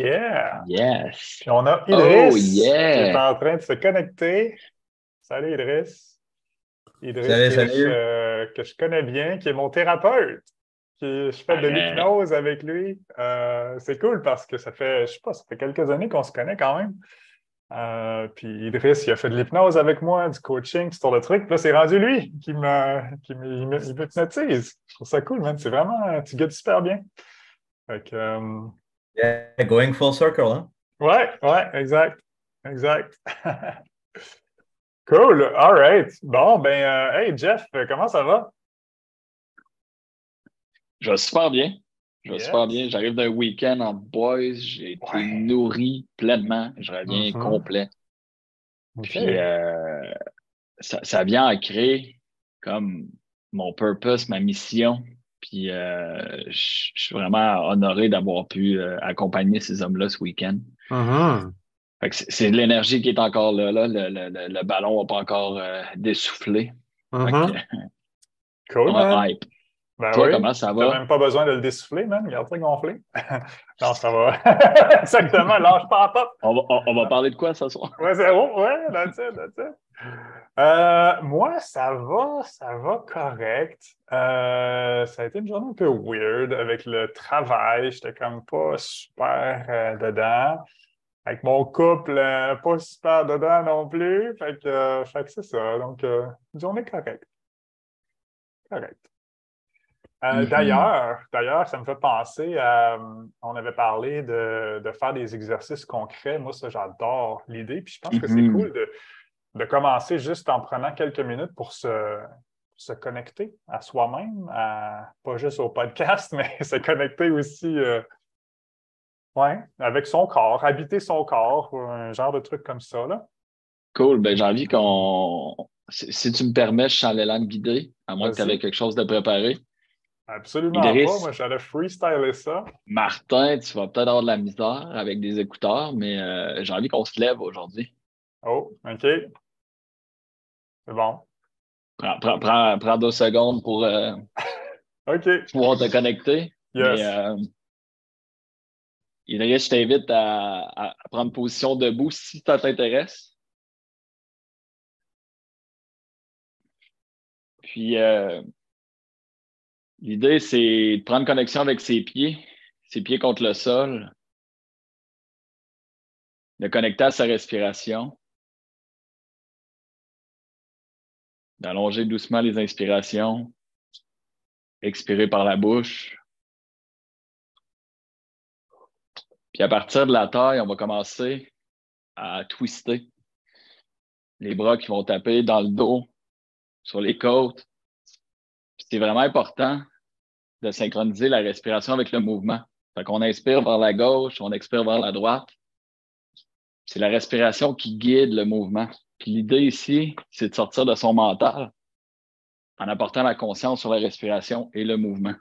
yeah! Yes! Puis on a Idriss Oh, yeah. qui est en train de se connecter. Salut Idriss. Idriss Salut, que, salut. Je, que je connais bien, qui est mon thérapeute. Qui, je fais de l'hypnose avec lui. Euh, c'est cool parce que ça fait, je sais pas, ça fait quelques années qu'on se connaît quand même. Euh, puis Idriss, il a fait de l'hypnose avec moi, du coaching, ce genre de trucs. Puis là, c'est rendu lui qui me- qui me- m'hypnotise. Je trouve ça cool, man. C'est vraiment, tu guides super bien. Fait que, euh, Yeah, going full circle, hein? Ouais, ouais, exact. Exact. cool. All right. Bon, ben, euh, hey, Jeff, comment ça va? Je vais super bien. Je vais Yes. super bien. J'arrive d'un week-end en boys. J'ai été Ouais. nourri pleinement. Je reviens Mhm. complet. Puis euh, ça, ça vient ancrer comme mon purpose, ma mission. Puis euh, je suis vraiment honoré d'avoir pu euh, accompagner ces hommes-là ce week-end. Que c'est c'est de l'énergie qui est encore là. là. Le, le- le- le ballon n'a pas encore euh, dessoufflé. Que, Cool, on hype. Ben Toi, oui. comment ça va? même pas besoin de le dessouffler, man. Garde ça gonflé. non, ça va. Exactement. Lâche pas la pop. On va, on- on va parler de quoi ce soir? Ouais, zéro. Ouais, that's it, that's it. Euh, moi, ça va, ça va correct. Euh, ça a été une journée un peu weird avec le travail. J'étais comme pas super euh, dedans. Avec mon couple, pas super dedans non plus. Fait que, c'est ça. Donc, une journée correcte. Correct. Euh, Mhm. D'ailleurs, d'ailleurs, ça me fait penser à. On avait parlé de, de faire des exercices concrets. Moi, ça, j'adore l'idée. Puis je pense que c'est Mhm. cool de, de commencer juste en prenant quelques minutes pour se, se connecter à soi-même, à, pas juste au podcast, mais se connecter aussi euh, ouais, avec son corps, habiter son corps, un genre de truc comme ça. Là. Cool. Ben, j'ai envie qu'on. Si, si tu me permets, je suis l'élan de guider, à moins que tu avais quelque chose de préparé. Absolument Idriss. pas. Moi, j'allais freestyler ça. Martin, tu vas peut-être avoir de la misère avec des écouteurs, mais euh, j'ai envie qu'on se lève aujourd'hui. Oh, OK. C'est bon. Prends, prends, prends, prends deux secondes pour euh, pouvoir te connecter. Yes. Mais, euh, Idriss, je t'invite à, à- à prendre position debout si ça t'intéresse. Puis, euh, l'idée, c'est de prendre connexion avec ses pieds, ses pieds contre le sol, de connecter à sa respiration, d'allonger doucement les inspirations, expirer par la bouche. Puis à partir de la taille, on va commencer à twister. Les bras qui vont taper dans le dos, sur les côtes. C'est vraiment important de synchroniser la respiration avec le mouvement. Fait qu'on inspire vers la gauche, on expire vers la droite. C'est la respiration qui guide le mouvement. Puis l'idée ici, c'est de sortir de son mental en apportant la conscience sur la respiration et le mouvement.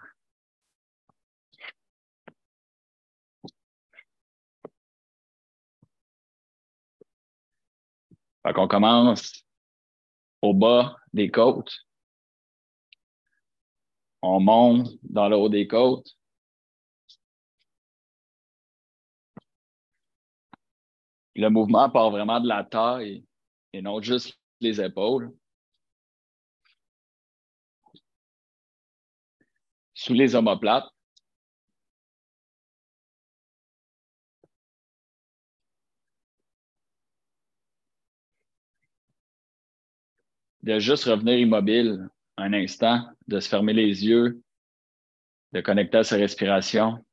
Fait qu'on commence au bas des côtes. On monte dans le haut des côtes. Le mouvement part vraiment de la taille et non juste les épaules. Sous les omoplates. de juste revenir immobile un instant, de se fermer les yeux, de connecter à sa respiration,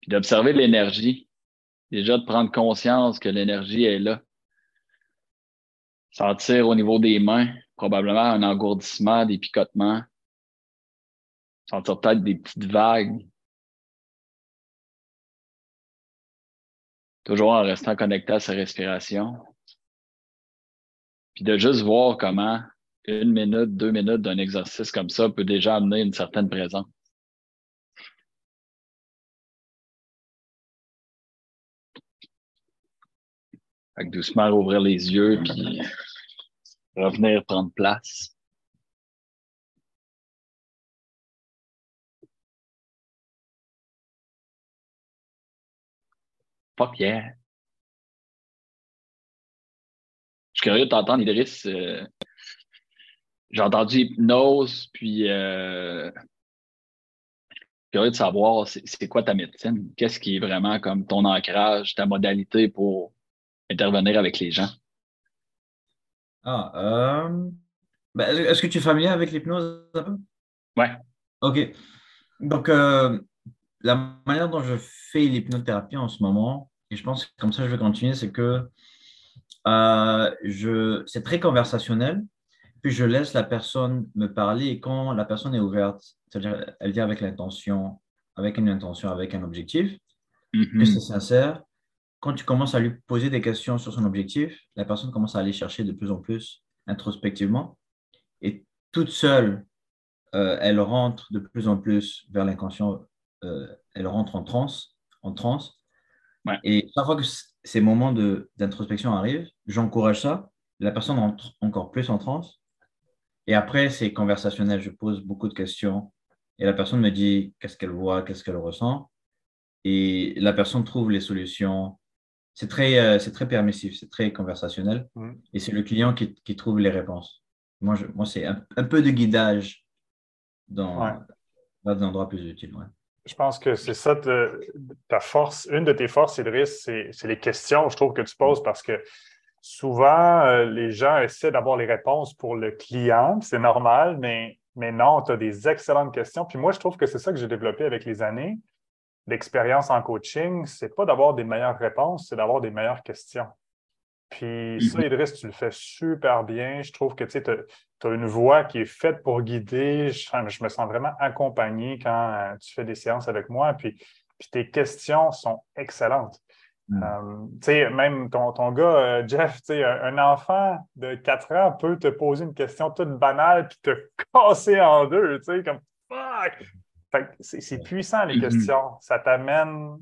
puis d'observer l'énergie. Déjà de prendre conscience que l'énergie est là. Sentir au niveau des mains, probablement un engourdissement, des picotements. Sentir peut-être des petites vagues. Toujours en restant connecté à sa respiration. Puis de juste voir comment une minute, deux minutes d'un exercice comme ça peut déjà amener une certaine présence. Fait que doucement ouvrir les yeux puis revenir prendre place. Fuck yeah. Je suis curieux de t'entendre, Idriss. Euh, j'ai entendu hypnose, puis euh, curieux de savoir c'est quoi ta médecine, qu'est-ce qui est vraiment comme ton ancrage, ta modalité pour intervenir avec les gens? Ah, euh, ben, est-ce que tu es familier avec l'hypnose Ouais. OK. Donc, euh, la manière dont je fais l'hypnothérapie en ce moment, et je pense que comme ça je vais continuer, c'est que euh, je, c'est très conversationnel, puis je laisse la personne me parler et quand la personne est ouverte, c'est-à-dire elle vient avec l'intention, avec une intention, avec un objectif, que c'est sincère, quand tu commences à lui poser des questions sur son objectif, la personne commence à aller chercher de plus en plus introspectivement et toute seule, euh, elle rentre de plus en plus vers l'inconscient, euh, elle rentre en transe, en transe. Et chaque fois que ces moments d'introspection arrivent, j'encourage ça, la personne rentre encore plus en transe. Et après, c'est conversationnel, je pose beaucoup de questions et la personne me dit qu'est-ce qu'elle voit, qu'est-ce qu'elle ressent. Et la personne trouve les solutions. C'est très, euh, c'est très permissif, c'est très conversationnel. Et c'est le client qui, qui trouve les réponses. Moi, je, moi c'est un, peu de guidage dans, dans des endroits plus utiles. Je pense que c'est ça ta force. Une de tes forces, Idriss, c'est les questions, je trouve, que tu poses parce que souvent, euh, les gens essaient d'avoir les réponses pour le client. C'est normal, mais, mais non, tu as des excellentes questions. Puis moi, je trouve que c'est ça que j'ai développé avec les années. L'expérience en coaching, c'est pas d'avoir des meilleures réponses, c'est d'avoir des meilleures questions. Puis ça, mhm. Idriss, tu le fais super bien. Je trouve que tu as, une voix qui est faite pour guider. Je, me sens vraiment accompagné quand euh, tu fais des séances avec moi. Puis, puis tes questions sont excellentes. Mm. Euh, même ton, ton gars, euh, Jeff, un, un, enfant de 4 ans peut te poser une question toute banale puis te casser en deux, comme fuck! C'est puissant les mm-hmm. questions. Ça t'amène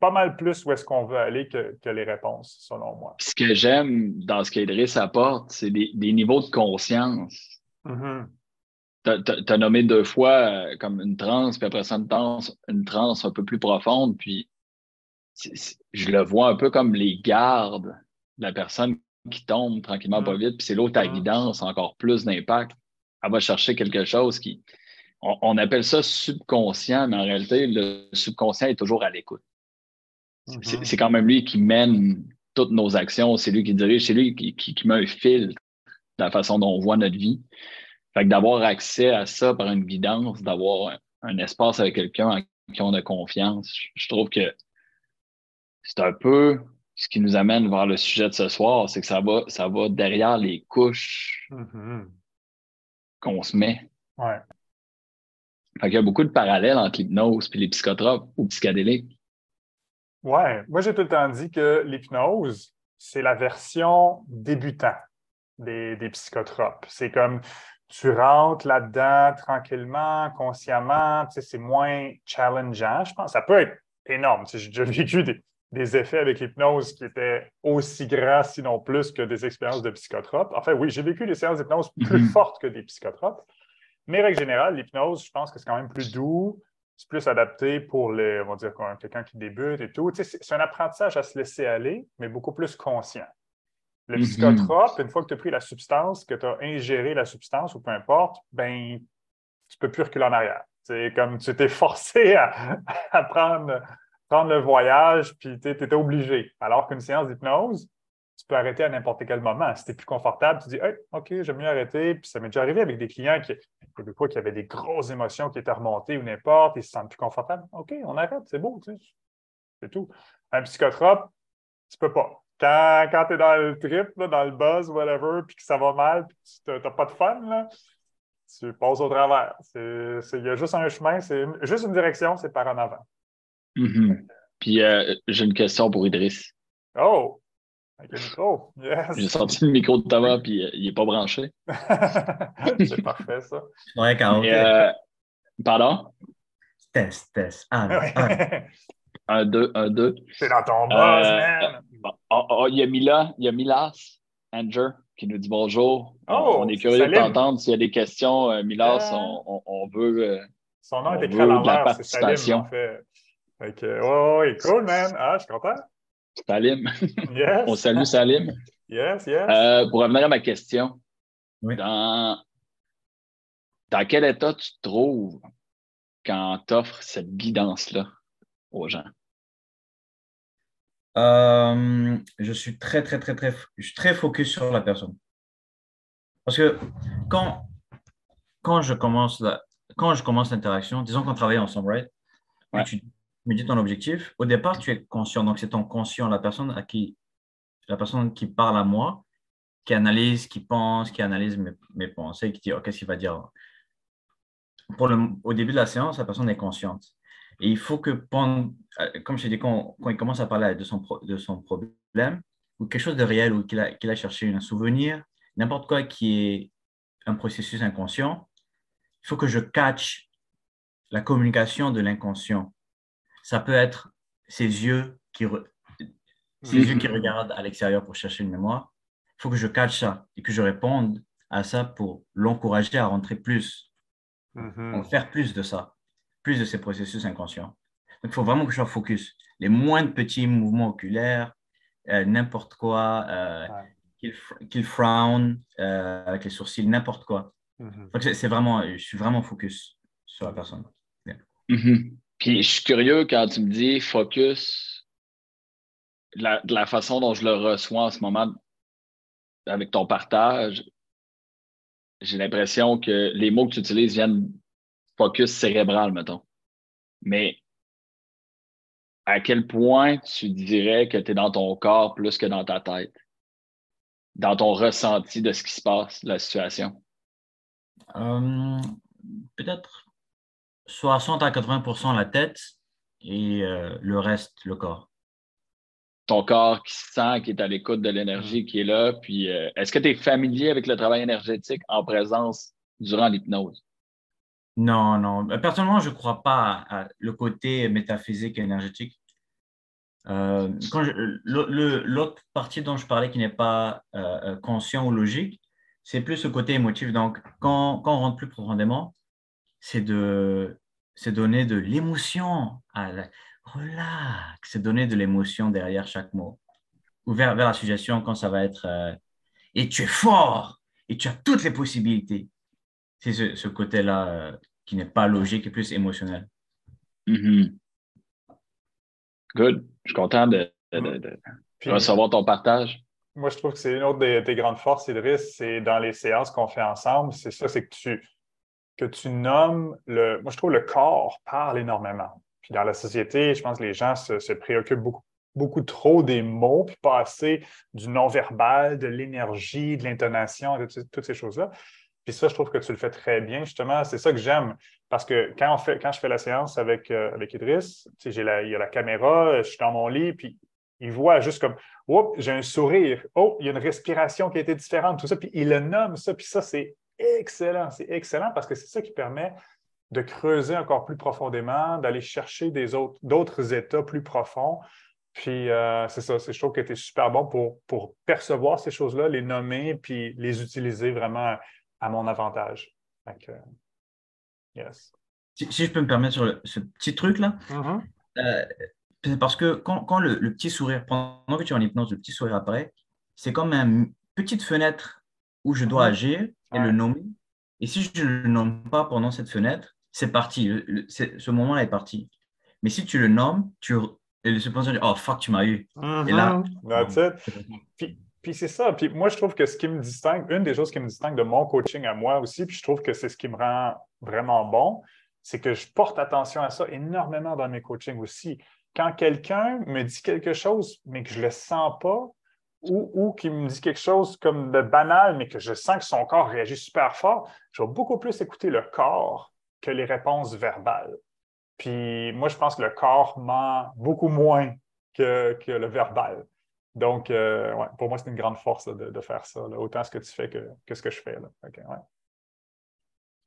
pas mal plus où est-ce qu'on veut aller que, les réponses, selon moi. Ce que j'aime dans ce qu'Idriss apporte, c'est des, niveaux de conscience. Mm-hmm. Tu as, nommé deux fois euh, comme une transe, puis après ça, une transe, une transe un peu plus profonde. Puis je le vois un peu comme les gardes de la personne qui tombe tranquillement pas mm. vite, puis c'est l'autre à mm. guidance, encore plus d'impact. Elle va chercher quelque chose qui. On, appelle ça subconscient, mais en réalité, le subconscient est toujours à l'écoute. Mm-hmm. C'est quand même lui qui mène toutes nos actions, c'est lui qui dirige, c'est lui qui, qui, met un fil de la façon dont on voit notre vie. Fait que d'avoir accès à ça par une guidance, d'avoir un, espace avec quelqu'un en qui on a confiance, je trouve que c'est un peu ce qui nous amène vers le sujet de ce soir, c'est que ça va, ça va derrière les couches mm-hmm. qu'on se met. Ouais. Fait qu'il y a beaucoup de parallèles entre l'hypnose et les psychotropes ou psychédéliques. Ouais, moi j'ai tout le temps dit que l'hypnose, c'est la version débutant des, des psychotropes. C'est comme tu rentres là-dedans tranquillement, consciemment, tu sais, c'est moins challengeant, je pense. Ça peut être énorme. Tu sais, j'ai déjà vécu des, des effets avec l'hypnose qui étaient aussi grands, sinon plus, que des expériences de psychotropes. Enfin, oui, j'ai vécu des séances d'hypnose plus mhm. fortes que des psychotropes. Mais règle générale, l'hypnose, je pense que c'est quand même plus doux, c'est plus adapté pour les, on va dire, quelqu'un qui débute et tout. c'est un apprentissage à se laisser aller, mais beaucoup plus conscient. Le mhm. psychotrope, une fois que tu as pris la substance, que tu as ingéré la substance ou peu importe, ben, tu ne peux plus reculer en arrière. C'est comme tu t'es forcé à, à prendre prendre le voyage, puis tu étais obligé. Alors qu'une séance d'hypnose, tu peux arrêter à n'importe quel moment. Si tu plus confortable, tu dis OK, j'aime mieux arrêter. Puis ça m'est déjà arrivé avec des clients qui, qui avaient des grosses émotions qui étaient remontées ou n'importe, ils se sentent plus confortables. OK, on arrête, c'est beau, tu sais. c'est tout. Un psychotrope, tu peux pas. Quand, quand tu es dans le trip, dans le buzz, whatever, puis que ça va mal, puis tu n'as pas de fun, là, tu passes au travers. Il y a juste un chemin, c'est juste une direction, c'est par en avant. Mm-hmm. Puis euh, j'ai une question pour Idriss. Oh! Avec le micro, yes! J'ai sorti le micro de Thomas, puis euh, il n'est pas branché. c'est parfait, ça. Ouais, quand euh, Pardon? Test, test. Un, un. deux, un, deux. C'est dans ton buzz, man! Oh, oh, il y a Mila, il y a Milas, Andrew, qui nous dit bonjour. Oh, on est curieux de t'entendre. S'il y a des questions, Milas, on, on, veut. Son nom est écrit à l'envers, c'est Salim, en fait. Fait que, ouais, ouais, cool, man. Ah, je suis content. Salim. Yes. On salue Salim. Yes, yes. Euh, pour revenir à ma question, Oui. dans, dans quel état tu te trouves quand tu offres cette guidance-là aux gens? Euh, je suis très, très, très, très, je suis très focus sur la personne. Parce que quand, quand je commence la- quand je commence l'interaction, disons qu'on travaille ensemble, right? Et Ouais. tu me dis ton objectif. Au départ, tu es conscient. Donc, c'est ton conscient, la personne à qui, la personne qui parle à moi, qui analyse, qui pense, qui analyse mes, pensées, qui dit, oh, qu'est-ce qu'il va dire? Pour le, au début de la séance, la personne est consciente. Et il faut que, pendant, euh, comme je t'ai dit, quand, quand il commence à parler de son, de son problème, ou quelque chose de réel, ou qu'il a, qu'il a cherché un souvenir, n'importe quoi qui est un processus inconscient, il faut que je catch la communication de l'inconscient. Ça peut être ses yeux qui, re- ses yeux qui regardent à l'extérieur pour chercher une mémoire. Il faut que je catch ça et que je réponde à ça pour l'encourager à rentrer plus, en faire plus de ça, plus de ces processus inconscients. Donc, il faut vraiment que je sois focus. Les moindres petits mouvements oculaires, euh, n'importe quoi, euh, Ouais. qu'il fr- frown euh, avec les sourcils, n'importe quoi. Mhm. C'est vraiment, je suis vraiment focus sur la personne. Mhm. Puis je suis curieux quand tu me dis focus, la, de la façon dont je le reçois en ce moment avec ton partage, j'ai l'impression que les mots que tu utilises viennent focus cérébral, mettons. Mais à quel point tu dirais que tu es dans ton corps plus que dans ta tête? Dans ton ressenti de ce qui se passe, de la situation? Euh, Peut-être 60 à 80% la tête et euh, le reste, le corps. ton corps qui se sent, qui est à l'écoute de l'énergie qui est là. Puis, euh, est-ce que tu es familier avec le travail énergétique en présence durant l'hypnose? Non, non. Euh, Personnellement, je ne crois pas à, le côté métaphysique et énergétique. Euh, L'autre partie dont je parlais qui n'est pas euh, conscient ou logique, c'est plus le côté émotif. Donc, quand, quand on rentre plus profondément, c'est de c'est donner de l'émotion. à la- Relax, c'est donner de l'émotion derrière chaque mot. Ou vers, vers la suggestion quand ça va être euh, et tu es fort et tu as toutes les possibilités. C'est ce, ce côté-là euh, qui n'est pas logique et plus émotionnel. Mhm. Good. Je suis content de, de- de- de Puis, recevoir ton partage. moi, je trouve que c'est une autre des, des grandes forces, Idriss, c'est dans les séances qu'on fait ensemble, c'est ça, c'est que tu, que tu nommes le. Moi, je trouve le corps parle énormément. Puis dans la société, je pense que les gens se, préoccupent beaucoup, beaucoup trop des mots, puis pas assez du non-verbal, de l'énergie, de l'intonation, de toutes- ces choses-là. Puis ça, je trouve que tu le fais très bien, justement. C'est ça que j'aime. Parce que quand, on fait, quand je fais la séance avec, euh, Idriss, la- il y a la caméra, je suis dans mon lit, puis il voit juste comme Oups, j'ai un sourire. Oh, il y a une respiration qui a été différente, tout ça. Puis il le nomme ça. Puis ça, c'est excellent. C'est excellent parce que c'est ça qui permet de creuser encore plus profondément, d'aller chercher des autres, d'autres états plus profonds. Puis euh, c'est ça, c'est- je trouve que tu es super bon pour, pour percevoir ces choses-là, les nommer, puis les utiliser vraiment à mon avantage. Yes. Si, si je peux me permettre sur le- ce petit truc-là, euh, c'est parce que quand, quand le, le petit sourire, pendant que tu es en hypnose, le petit sourire apparaît, c'est comme une petite fenêtre où je dois Mhm. agir et Ouais. le nommer. Et si je ne le nomme pas pendant cette fenêtre, c'est parti. Le- le- c'est- ce moment-là est parti. Mais si tu le nommes, tu, et le subconscient dit Oh fuck, tu m'as eu. Et là- That's it. Puis, puis c'est ça. Puis moi, je trouve que ce qui me distingue, une des choses qui me distingue de mon coaching à moi aussi, puis je trouve que c'est ce qui me rend vraiment bon, c'est que je porte attention à ça énormément dans mes coachings aussi. Quand quelqu'un me dit quelque chose, mais que je ne le sens pas, ou, ou qui me dit quelque chose comme de banal, mais que je sens que son corps réagit super fort, je vais beaucoup plus écouter le corps que les réponses verbales. Puis moi, je pense que le corps ment beaucoup moins que, que le verbal. Donc, euh, pour moi, c'est une grande force de, de faire ça, autant ce que tu fais que, que ce que je fais. Là. Ouais.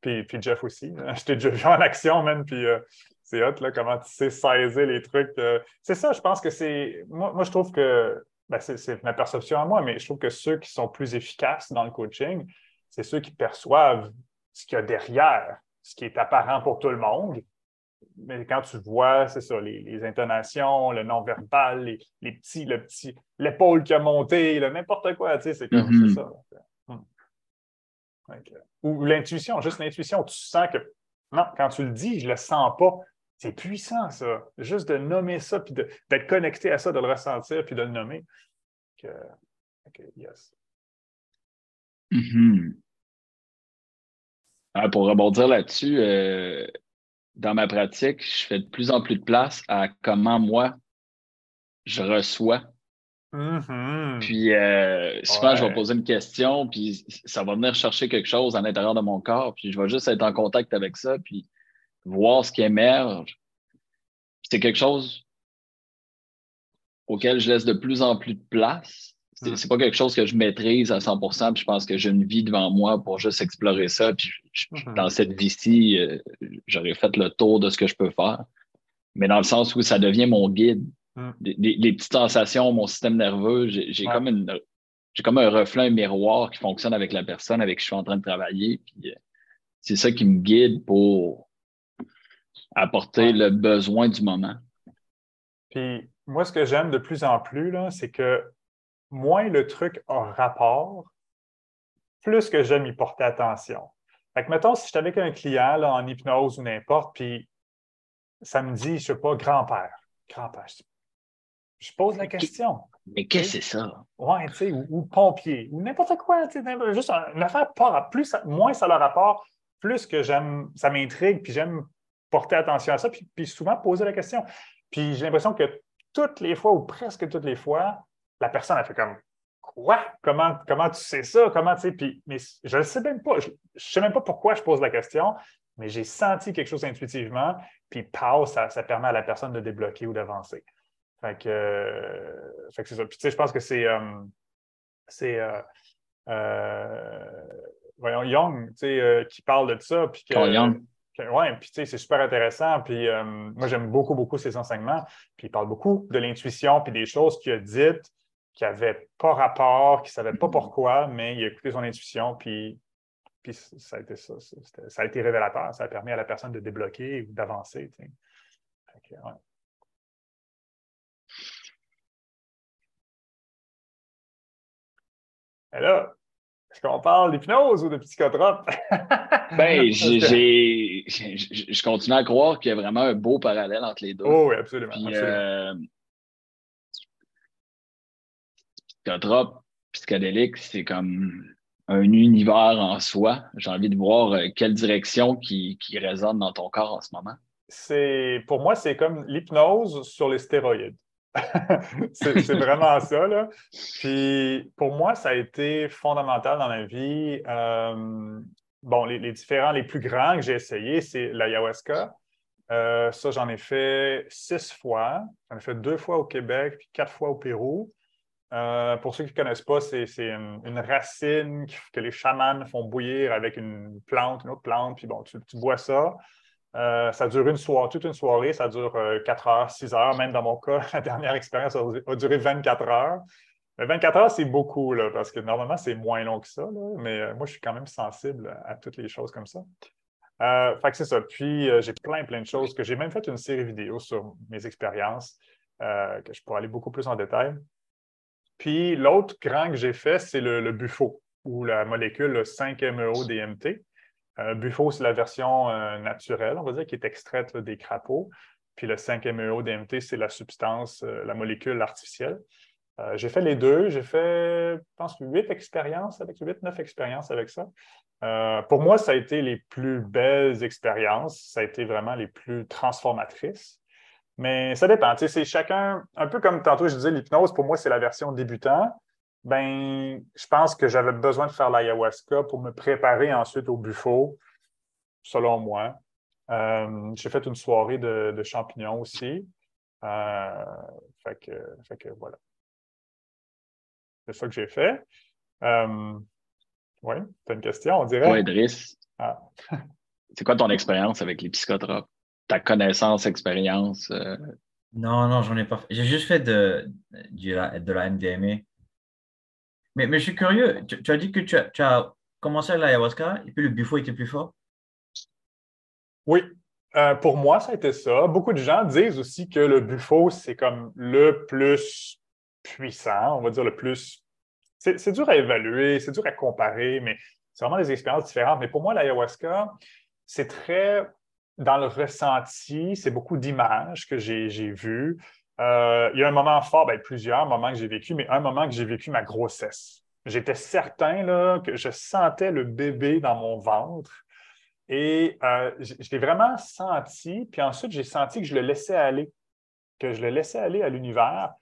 puis, puis Jeff aussi. Je t'ai déjà vu en action, man, puis euh, c'est hot, comment tu sais saisir les trucs. euh. c'est ça, je pense que c'est. Moi, moi, je trouve que. Ben, c'est, ma perception à moi, mais je trouve que ceux qui sont plus efficaces dans le coaching, c'est ceux qui perçoivent ce qu'il y a derrière, ce qui est apparent pour tout le monde, mais quand tu vois, c'est ça, les, intonations, le non-verbal, les, petits, le petit, l'épaule qui a monté, n'importe quoi, tu sais, c'est comme Mhm. ça. Hmm. Ok. Ou l'intuition, juste l'intuition, tu sens que, non, quand tu le dis, je le sens pas. C'est puissant, ça. Juste de nommer ça, puis d'être connecté à ça, de le ressentir, puis de le nommer. Que- ok, yes. Mhm. Ah, pour rebondir là-dessus, euh, dans ma pratique, je fais de plus en plus de place à comment moi je reçois. Mhm. Puis euh, souvent, je vais poser une question, puis ça va venir chercher quelque chose à l'intérieur de mon corps, puis je vais juste être en contact avec ça, puis voir ce qui émerge. C'est quelque chose auquel je laisse de plus en plus de place. C'est Mm. c'est pas quelque chose que je maîtrise à 100%, puis je pense que j'ai une vie devant moi pour juste explorer ça, puis je- je- dans cette vie-ci, euh, j'aurais fait le tour de ce que je peux faire. Mais dans le sens où ça devient mon guide. Mm. Les, les- les petites sensations, mon système nerveux, j'ai Ouais. comme une j'ai comme un reflet, un miroir qui fonctionne avec la personne avec qui je suis en train de travailler. Puis euh, c'est ça qui me guide pour apporter Ouais. le besoin du moment. Puis moi, ce que j'aime de plus en plus, c'est que moins le truc a rapport, plus que j'aime y porter attention. Fait que, mettons, si je suis avec un client là, en hypnose ou n'importe, puis ça me dit, je sais pas, grand-père. Grand-père. Je, pose la question. Mais qu'est-ce que c'est ça? Ouais, tu sais, ou, ou pompier, ou n'importe quoi, tu sais, n'importe- juste un- une affaire pas plus, moins ça a le rapport, plus que j'aime, ça m'intrigue, puis j'aime porter attention à ça, puis, souvent poser la question. Puis j'ai l'impression que toutes les fois, ou presque toutes les fois, la personne a fait comme Quoi? Comment, comment tu sais ça? Comment tu sais? Puis, mais je ne sais même pas. Je ne sais même pas pourquoi je pose la question, mais j'ai senti quelque chose intuitivement, puis pow, ça, permet à la personne de débloquer ou d'avancer. Fait que, euh, fait que c'est ça. Puis tu sais, je pense que c'est. euh, euh, voyons, Young, tu sais, qui parle de ça. Puis que, Ouais, puis tu sais, c'est super intéressant. Puis euh, moi, j'aime beaucoup, beaucoup ses enseignements. Puis il parle beaucoup de l'intuition, puis des choses qu'il a dites qui n'avaient pas rapport, qui ne savaient pas pourquoi, mais il a écouté son intuition, puis, puis ça a été ça. ça, a été révélateur. Ça a permis à la personne de débloquer ou d'avancer. tu sais. Ouais. Et là, est-ce qu'on parle d'hypnose ou de psychotrope? Ben, j'ai, je continue à croire qu'il y a vraiment un beau parallèle entre les deux. Oh oui, absolument. Puis, absolument. euh, psychotrope, psychédélique, c'est comme un univers en soi. J'ai envie de voir euh, quelle direction qui, qui résonne dans ton corps en ce moment. c'est pour moi, c'est comme l'hypnose sur les stéroïdes. c'est vraiment ça. Là. Puis pour moi, ça a été fondamental dans ma vie. Euh, bon, les, différents, les plus grands que j'ai essayés, c'est l'ayahuasca. Euh, ça, j'en ai fait six fois. J'en ai fait deux fois au Québec, puis quatre fois au Pérou. Euh, pour ceux qui ne connaissent pas, c'est une, racine que les chamans font bouillir avec une plante, une autre plante, puis bon, tu bois ça. Euh, ça dure une soirée, toute une soirée, ça dure euh, 4 heures, 6 heures. Même dans mon cas, la dernière expérience a, duré 24 heures. Mais 24 heures, c'est beaucoup, parce que normalement, c'est moins long que ça. mais euh, moi, je suis quand même sensible à toutes les choses comme ça. Euh, c'est ça. Puis, euh, j'ai plein, plein de choses que j'ai même fait une série vidéo sur mes expériences, euh, que je pourrais aller beaucoup plus en détail. Puis, l'autre grand que j'ai fait, c'est le, le Bufo, ou la molécule le 5-MeO-DMT. Euh, Bufo, c'est la version euh, naturelle, on va dire, qui est extraite des crapauds. Puis le 5-MeO-DMT, c'est la substance, euh, la molécule artificielle. J'ai fait les deux. J'ai fait, je pense, huit expériences avec, huit, neuf expériences avec ça. Pour moi, ça a été les plus belles expériences. Ça a été vraiment les plus transformatrices. Mais ça dépend. C'est chacun, un peu comme tantôt je disais, l'hypnose, pour moi, c'est la version débutant. Ben, je pense que j'avais besoin de faire l'ayahuasca pour me préparer ensuite au buffo, selon moi. Euh, j'ai fait une soirée de, de champignons aussi. Euh, fait, que, fait que voilà. C'est ça que j'ai fait. Euh, oui, tu as une question, on dirait? Toi, Idriss, Ah. c'est quoi ton expérience avec les psychotropes? Ta connaissance, expérience? euh, Non, non, j'en ai pas fait. J'ai juste fait de, du- de la MDMA. Mais, mais je suis curieux. Tu, as dit que tu as, tu as commencé à l'ayahuasca et puis le buffo était plus fort. Oui. Euh, pour moi, ça a été ça. Beaucoup de gens disent aussi que le buffo, c'est comme le plus puissant, on va dire le plus. C'est dur à évaluer, c'est dur à comparer, mais c'est vraiment des expériences différentes. Mais pour moi, l'ayahuasca, c'est très dans le ressenti, c'est beaucoup d'images que j'ai vues. Euh, il y a un moment fort, ben, plusieurs moments que j'ai vécu, mais un moment que j'ai vécu ma grossesse. J'étais certain là, que je sentais le bébé dans mon ventre et euh, je l'ai vraiment senti. Puis ensuite, j'ai senti que je le laissais aller, que je le laissais aller à l'univers.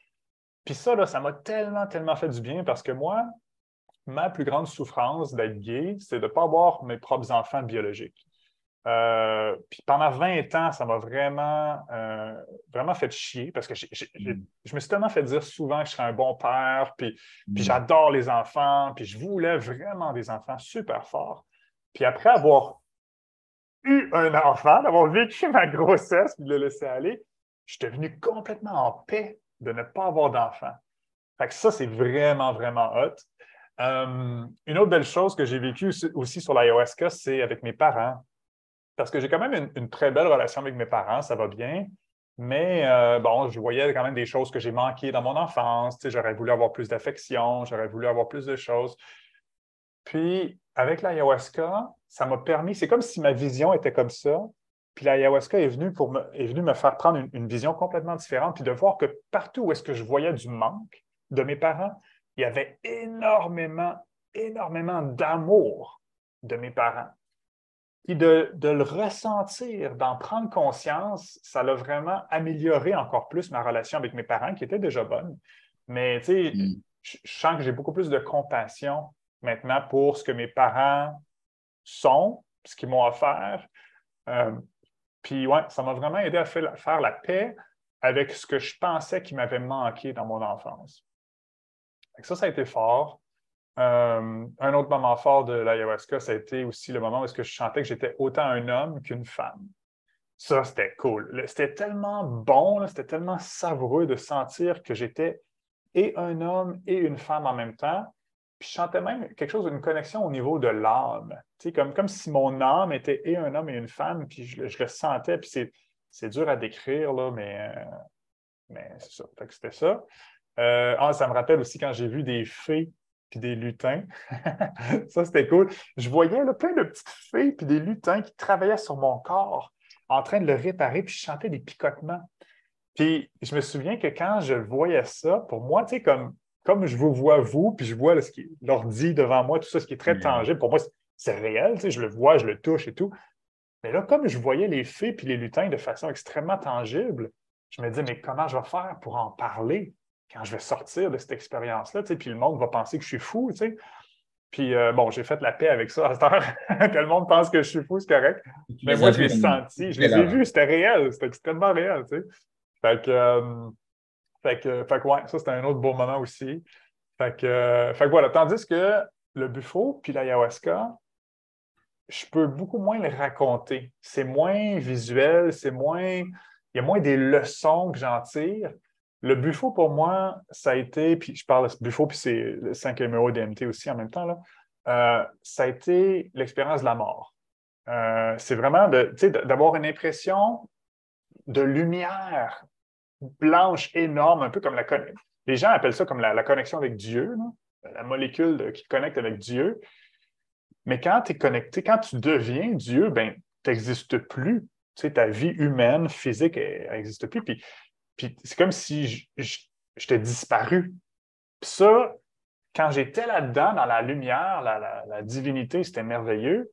Puis ça, là, ça m'a tellement, tellement fait du bien parce que moi, ma plus grande souffrance d'être gay, c'est de ne pas avoir mes propres enfants biologiques. Euh, puis pendant 20 ans, ça m'a vraiment, euh, vraiment fait chier parce que mm. je me suis tellement fait dire souvent que je serais un bon père, puis, puis mm. j'adore les enfants, puis je voulais vraiment des enfants super forts. Puis après avoir eu un enfant, d'avoir vécu ma grossesse puis de le laisser aller, je suis devenu complètement en paix de ne pas avoir d'enfant. Fait que ça, c'est vraiment, vraiment hot. Euh, une autre belle chose que j'ai vécue aussi sur l'ayahuasca, c'est avec mes parents. Parce que j'ai quand même une, très belle relation avec mes parents, ça va bien. Mais euh, bon, je voyais quand même des choses que j'ai manquées dans mon enfance. J'aurais voulu avoir plus d'affection, j'aurais voulu avoir plus de choses. Puis, avec l'ayahuasca, ça m'a permis, c'est comme si ma vision était comme ça, puis l'ayahuasca est venu pour me, est me faire prendre une, vision complètement différente, puis de voir que partout où est-ce que je voyais du manque de mes parents, il y avait énormément, énormément d'amour de mes parents. Puis de, de, le ressentir, d'en prendre conscience, ça l'a vraiment amélioré encore plus ma relation avec mes parents, qui était déjà bonne. Mais tu sais, mm. je sens que j'ai beaucoup plus de compassion maintenant pour ce que mes parents sont, ce qu'ils m'ont offert. Euh, puis ouais, ça m'a vraiment aidé à faire la paix avec ce que je pensais qui m'avait manqué dans mon enfance. Ça, ça a été fort. Euh, un autre moment fort de l'ayahuasca, ça a été aussi le moment où est-ce que je sentais que j'étais autant un homme qu'une femme. Ça, c'était cool. C'était tellement bon, c'était tellement savoureux de sentir que j'étais et un homme et une femme en même temps. Puis je sentais même quelque chose, une connexion au niveau de l'âme. Comme, comme si mon âme était et un homme et une femme, puis je, le sentais. Puis c'est dur à décrire, là, mais, euh, mais c'est ça. c'était ça. Euh, ah, ça me rappelle aussi quand j'ai vu des fées puis des lutins. ça, c'était cool. Je voyais là, plein de petites fées puis des lutins qui travaillaient sur mon corps en train de le réparer, puis je chantais des picotements. Puis je me souviens que quand je voyais ça, pour moi, tu sais, comme comme je vous vois vous, puis je vois l'ordi devant moi, tout ça, ce qui est très tangible, pour moi, c'est réel, je le vois, je le touche et tout. Mais là, comme je voyais les fées puis les lutins de façon extrêmement tangible, je me disais, mais comment je vais faire pour en parler? Quand je vais sortir de cette expérience-là? Puis le monde va penser que je suis fou. sais. Puis euh, bon, j'ai fait la paix avec ça à cette heure. que le monde pense que je suis fou, c'est correct. Mais moi, je l'ai senti, je les ai vus, c'était réel, c'était extrêmement réel. sais. Fait que, euh, fait que, fait ouais, ça, c'était un autre beau moment aussi. Fait que, fait que voilà, tandis que le buffo puis l'ayahuasca, je peux beaucoup moins le raconter. C'est moins visuel, c'est moins. Il y a moins des leçons que j'en tire. Le buffo, pour moi, ça a été, puis je parle de buffo, puis c'est le 5 MO DMT aussi en même temps, là, euh, ça a été l'expérience de la mort. Euh, c'est vraiment d'avoir une impression de lumière blanche énorme, un peu comme la Les gens appellent ça comme la, connexion avec Dieu, la molécule qui te connecte avec Dieu. Mais quand tu es connecté, quand tu deviens Dieu, ben, tu n'existes plus. Tu sais, ta vie humaine, physique, elle n'existe plus. Puis, puis c'est comme si je, t'ai disparu. Puis ça, quand j'étais là-dedans, dans la lumière, la, la divinité, c'était merveilleux.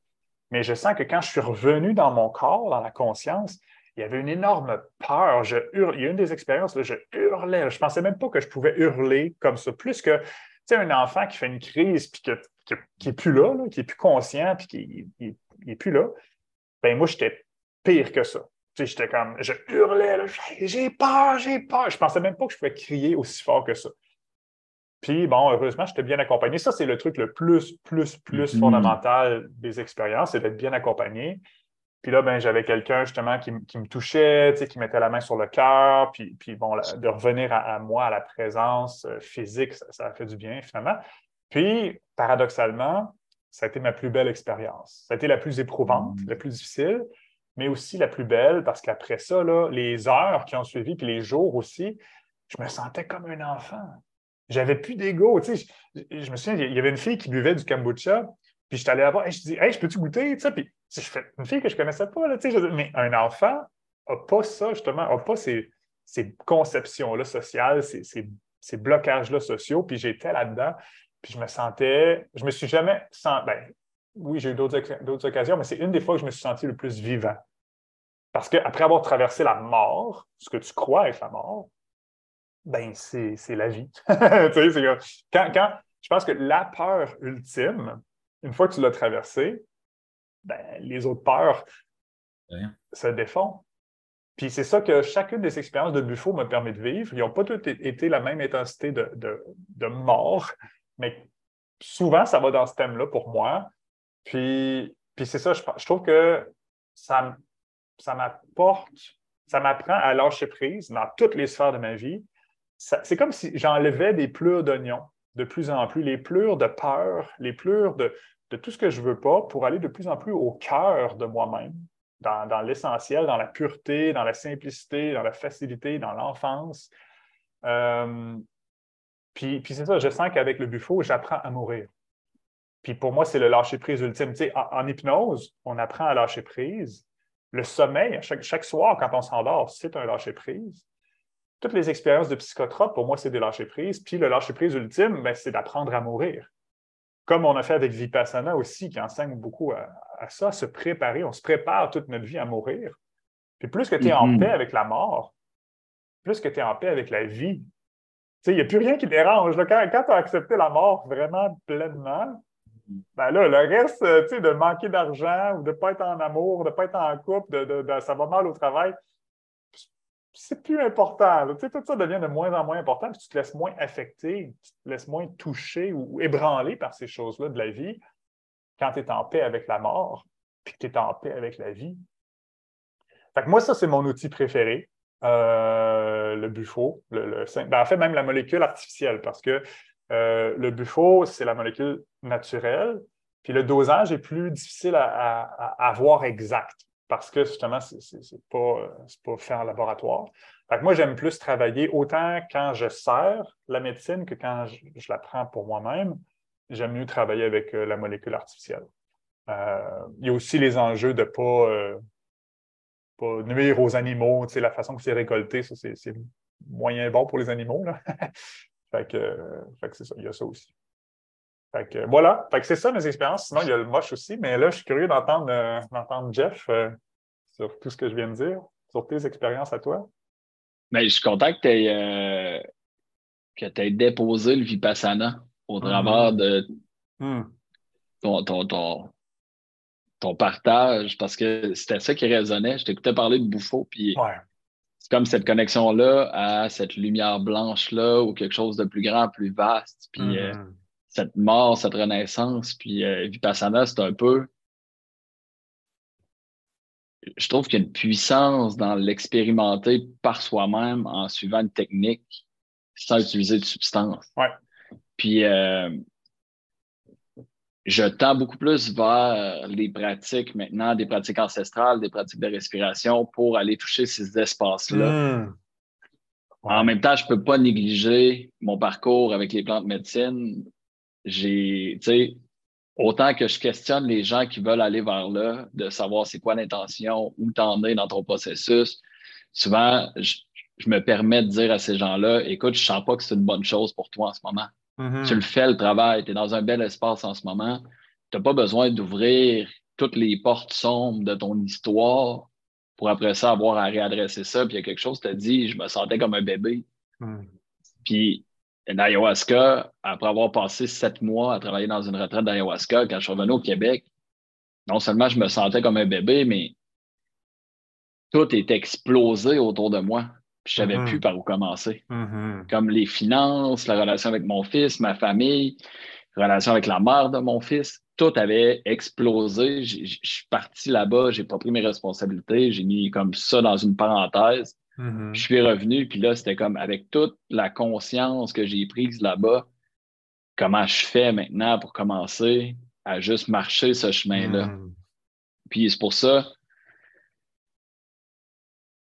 Mais je sens que quand je suis revenu dans mon corps, dans la conscience, il y avait une énorme peur. Je. Il y a une des expériences, là, je hurlais. Je ne pensais même pas que je pouvais hurler comme ça. Plus que un enfant qui fait une crise puis qui n'est plus là, qui n'est plus conscient puis qui n'est plus là. Ben moi, j'étais pire que ça. J'étais comme, je hurlais, j'ai peur, j'ai peur. Je ne pensais même pas que je pouvais crier aussi fort que ça. Puis, bon, heureusement, j'étais bien accompagné. Ça, c'est le truc le plus, plus, plus mm-hmm. fondamental des expériences, c'est d'être bien accompagné. Puis là, ben, j'avais quelqu'un justement qui, me touchait, qui mettait la main sur le cœur, puis, puis bon, de revenir à, moi, à la présence euh, physique, ça, a fait du bien finalement. Puis, paradoxalement, ça a été ma plus belle expérience. Ça a été la plus éprouvante, mmh. la plus difficile, mais aussi la plus belle, parce qu'après ça, là, les heures qui ont suivi, puis les jours aussi, je me sentais comme un enfant. J'avais plus d'ego. Sais, je, me souviens, il y avait une fille qui buvait du kombucha, puis je suis allé la voir, et je dis Hey, je peux-tu goûter? Tu sais, puis je une fille que je ne connaissais pas, là, sais, mais un enfant n'a pas ça, justement, n'a pas ces, ces conceptions-là sociales, ces, ces, blocages-là sociaux, puis j'étais là-dedans, puis je me sentais, je me suis jamais senti, ben, oui, j'ai eu d'autres occasions, mais c'est une des fois que je me suis senti le plus vivant. Parce qu'après avoir traversé la mort, ce que tu crois être la mort, ben c'est la vie. quand, quand, je pense que la peur ultime, une fois que tu l'as traversée, ben, les autres peurs se défont. Puis c'est ça que chacune des expériences de Buffo m'a permis de vivre. Ils n'ont pas toutes été la même intensité de, de, mort, mais souvent, ça va dans ce thème-là pour moi. Puis, puis c'est ça, je, trouve que ça, ça m'apporte, ça m'apprend à lâcher prise dans toutes les sphères de ma vie. C'est comme si j'enlevais des pleurs d'oignons de plus en plus, les pleurs de peur, les pleurs de, de tout ce que je ne veux pas pour aller de plus en plus au cœur de moi-même, dans, l'essentiel, dans la pureté, dans la simplicité, dans la facilité, dans l'enfance. Euh, puis, puis c'est ça, je sens qu'avec le buffo, j'apprends à mourir. Puis pour moi, c'est le lâcher-prise ultime. Tu sais, en, hypnose, on apprend à lâcher prise. Le sommeil, chaque, chaque soir, quand on s'endort, c'est un lâcher-prise. Toutes les expériences de psychotrope, pour moi, c'est des lâcher-prise. Puis le lâcher-prise ultime, ben, c'est d'apprendre à mourir comme on a fait avec Vipassana aussi, qui enseigne beaucoup à, ça, se préparer. On se prépare toute notre vie à mourir. Puis plus que tu es en mm-hmm. paix avec la mort, plus que tu es en paix avec la vie. Il n'y a plus rien qui dérange. Quand, quand tu as accepté la mort vraiment pleinement, ben là, le reste, de manquer d'argent ou de ne pas être en amour, de ne pas être en couple, de, de, ça va mal au travail, c'est plus important. Tu sais, tout ça devient de moins en moins important, puis tu te laisses moins affecter, tu te laisses moins toucher ou ébranler par ces choses-là de la vie quand tu es en paix avec la mort, puis que tu es en paix avec la vie. Fait que moi, ça, c'est mon outil préféré, euh, le buffo. Le, ben, en fait, même la molécule artificielle, parce que euh, le buffo, c'est la molécule naturelle, puis le dosage est plus difficile à, à voir exact parce que justement, ce n'est pas, fait en laboratoire. moi, j'aime plus travailler autant quand je sers la médecine que quand je, la prends pour moi-même. J'aime mieux travailler avec euh, la molécule artificielle. Euh, il y a aussi les enjeux de ne pas, nuire aux animaux. la façon que c'est récolté, ça, c'est moyen bon pour les animaux. fait que, c'est ça, il y a ça aussi. Fait que, voilà, fait que c'est ça mes expériences. Sinon, il y a le moche aussi, mais là, je suis curieux d'entendre euh, Jeff euh, sur tout ce que je viens de dire, sur tes expériences à toi. Mais ben, je suis content que tu aies, euh, déposé le Vipassana au mm-hmm. travers de mm. ton, ton, partage, parce que c'était ça qui résonnait. Je t'écoutais parler de Bouffo, puis c'est comme cette connexion-là à cette lumière blanche-là ou quelque chose de plus grand, plus vaste. Puis mm-hmm cette mort, cette renaissance. Puis euh, Vipassana, c'est un peu. Je trouve qu'il y a une puissance dans l'expérimenter par soi-même en suivant une technique sans utiliser de substance. Ouais. Puis euh, je tends beaucoup plus vers les pratiques maintenant, des pratiques ancestrales, des pratiques de respiration pour aller toucher ces espaces-là. Hmm. En même temps, je ne peux pas négliger mon parcours avec les plantes médecine j'ai, tu sais, autant que je questionne les gens qui veulent aller vers là, de savoir c'est quoi l'intention, où t'en es dans ton processus, souvent, je, me permets de dire à ces gens-là, écoute, je sens pas que c'est une bonne chose pour toi en ce moment. Mm-hmm. Tu le fais, le travail, tu es dans un bel espace en ce moment. Tu n'as pas besoin d'ouvrir toutes les portes sombres de ton histoire pour après ça avoir à réadresser ça. Puis il y a quelque chose, tu as dit, je me sentais comme un bébé. Mm. Puis L'ayahuasca, après avoir passé sept mois à travailler dans une retraite d'ayahuasca, quand je suis revenu au Québec, non seulement je me sentais comme un bébé, mais tout est explosé autour de moi. Je savais mm-hmm. plus par où commencer. Mm-hmm. Comme les finances, la relation avec mon fils, ma famille, la relation avec la mère de mon fils, tout avait explosé. Je suis parti là-bas, j'ai pas pris mes responsabilités, j'ai mis comme ça dans une parenthèse. Mm-hmm. Je suis revenu, puis là, c'était comme avec toute la conscience que j'ai prise là-bas, comment je fais maintenant pour commencer à juste marcher ce chemin-là? Puis c'est pour ça,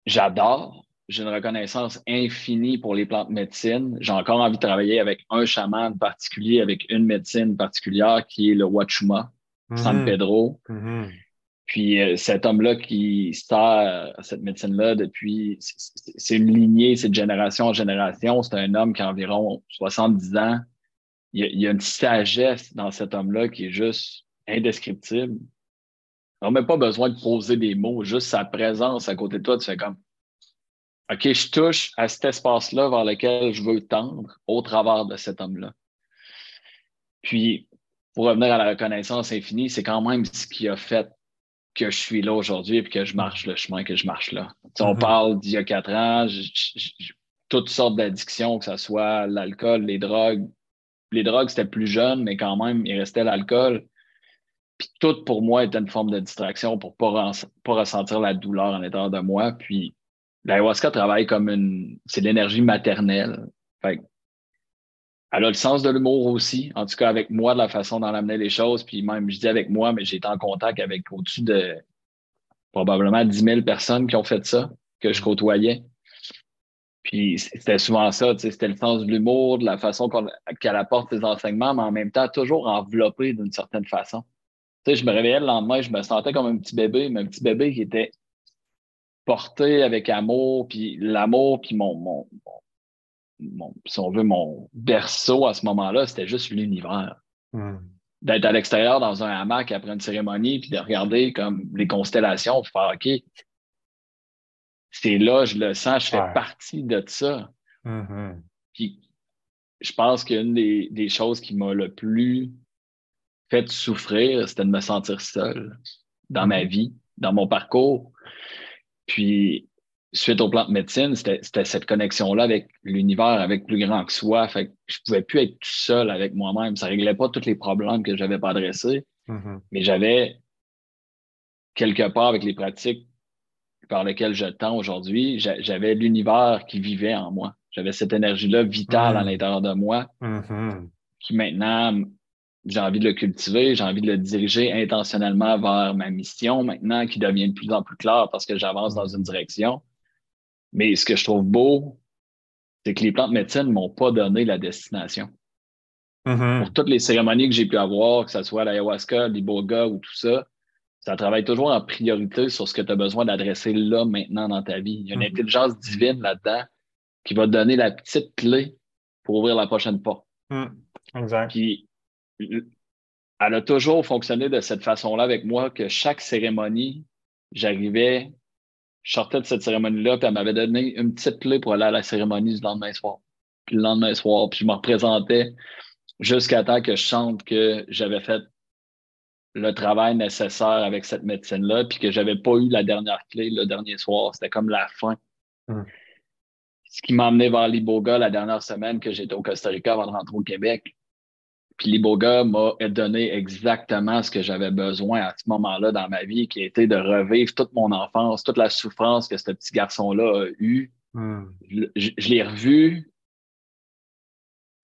j'adore. J'ai une reconnaissance infinie pour les plantes médecines. J'ai encore envie de travailler avec un chaman particulier, avec une médecine particulière qui est le Wachuma, San Mhm. Pedro. Mhm. Puis euh, cet homme-là qui sert à cette médecine-là depuis, c'est- une lignée, c'est de génération en génération. C'est un homme qui a environ 70 ans. Il y a, il y a une sagesse dans cet homme-là qui est juste indescriptible. On n'a même pas besoin de poser des mots, juste sa présence à côté de toi, tu fais comme OK, je touche à cet espace-là vers lequel je veux tendre au travers de cet homme-là. Puis, pour revenir à la reconnaissance infinie, c'est quand même ce qui a fait que je suis là aujourd'hui et que je marche le chemin que je marche là. On Mhm. parle d'il y a quatre ans, j- j- j- toutes sortes d'addictions, que ce soit l'alcool, les drogues. Les drogues, c'était plus jeune, mais quand même, il restait l'alcool. Puis tout pour moi était une forme de distraction pour pas, ren- pas ressentir la douleur en l'intérieur de moi. Puis l'ayahuasca travaille comme une. C'est l'énergie maternelle. Fait elle a le sens de l'humour aussi, en tout cas avec moi, de la façon d'en amener les choses. Puis même, je dis avec moi, mais j'ai été en contact avec au-dessus de probablement 10 000 personnes qui ont fait ça, que je côtoyais. Puis c'était souvent ça, c'était le sens de l'humour, de la façon qu'elle apporte ses enseignements, mais en même temps, toujours enveloppé d'une certaine façon. Tu sais, je me réveillais le lendemain, je me sentais comme un petit bébé, mais un petit bébé qui était porté avec amour, puis l'amour, puis mon, mon, mon- si on veut, mon berceau à ce moment-là, c'était juste l'univers. Mhm. D'être à l'extérieur dans un hamac après une cérémonie, puis de regarder comme les constellations, puis faire OK, c'est là, je le sens, je fais Ouais. partie de ça. Mhm. Puis je pense qu'une des, des choses qui m'a le plus fait souffrir, c'était de me sentir seul dans ma vie, dans mon parcours. Puis, suite au plan de médecine, c'était cette connexion-là avec l'univers, avec plus grand que soi. Fait que je pouvais plus être tout seul avec moi-même. Ça réglait pas tous les problèmes que j'avais pas adressés, Mhm. mais j'avais quelque part avec les pratiques par lesquelles je tends aujourd'hui, j'a- j'avais l'univers qui vivait en moi. J'avais cette énergie-là vitale à Mhm. l'intérieur de moi Mhm. qui maintenant, j'ai envie de le cultiver, j'ai envie de le diriger intentionnellement vers ma mission maintenant qui devient de plus en plus claire parce que j'avance dans une direction. Mais ce que je trouve beau, c'est que les plantes de médecine ne m'ont pas donné la destination. Mhm. Pour toutes les cérémonies que j'ai pu avoir, que ce soit l'ayahuasca, l'iboga ou tout ça, ça travaille toujours en priorité sur ce que tu as besoin d'adresser là, maintenant dans ta vie. Il y a une Mhm. intelligence divine là-dedans qui va te donner la petite clé pour ouvrir la prochaine porte. Mhm. Exact. Puis, elle a toujours fonctionné de cette façon-là avec moi, que chaque cérémonie, j'arrivais, je sortais de cette cérémonie-là, puis elle m'avait donné une petite clé pour aller à la cérémonie du lendemain soir. Puis le lendemain soir, puis je me représentais jusqu'à temps que je chante que j'avais fait le travail nécessaire avec cette médecine-là, puis que j'avais pas eu la dernière clé le dernier soir. C'était comme la fin. Mm. Ce qui m'a amené vers l'Iboga la dernière semaine que j'étais au Costa Rica avant de rentrer au Québec. Puis l'Iboga m'a donné exactement ce que j'avais besoin à ce moment-là dans ma vie, qui a été de revivre toute mon enfance, toute la souffrance que ce petit garçon-là a eue. Je, je- je l'ai revu,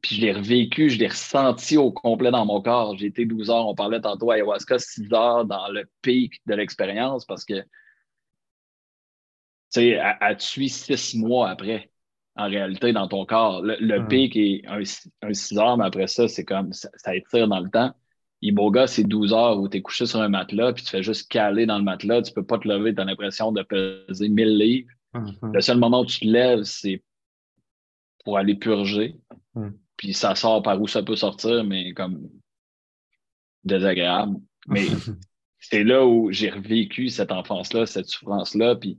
puis je l'ai revécu, je l'ai ressenti au complet dans mon corps. J'ai été 12 heures, on parlait tantôt à ayahuasca, 6 heures dans le pic de l'expérience parce que, tu sais, elle, elle te suit 6 mois après, en réalité, dans ton corps. Le, le Mm. pic est un, un 6 heures, mais après ça, c'est comme, ça, ça étire dans le temps. Iboga, c'est 12 heures où tu es couché sur un matelas, puis tu fais juste caler dans le matelas, tu peux pas te lever, tu as l'impression de peser 1000 livres. Mhm. Le seul moment où tu te lèves, c'est pour aller purger. Mm. Puis ça sort par où ça peut sortir, mais comme désagréable. Mais c'est là où j'ai revécu cette enfance-là, cette souffrance-là. Puis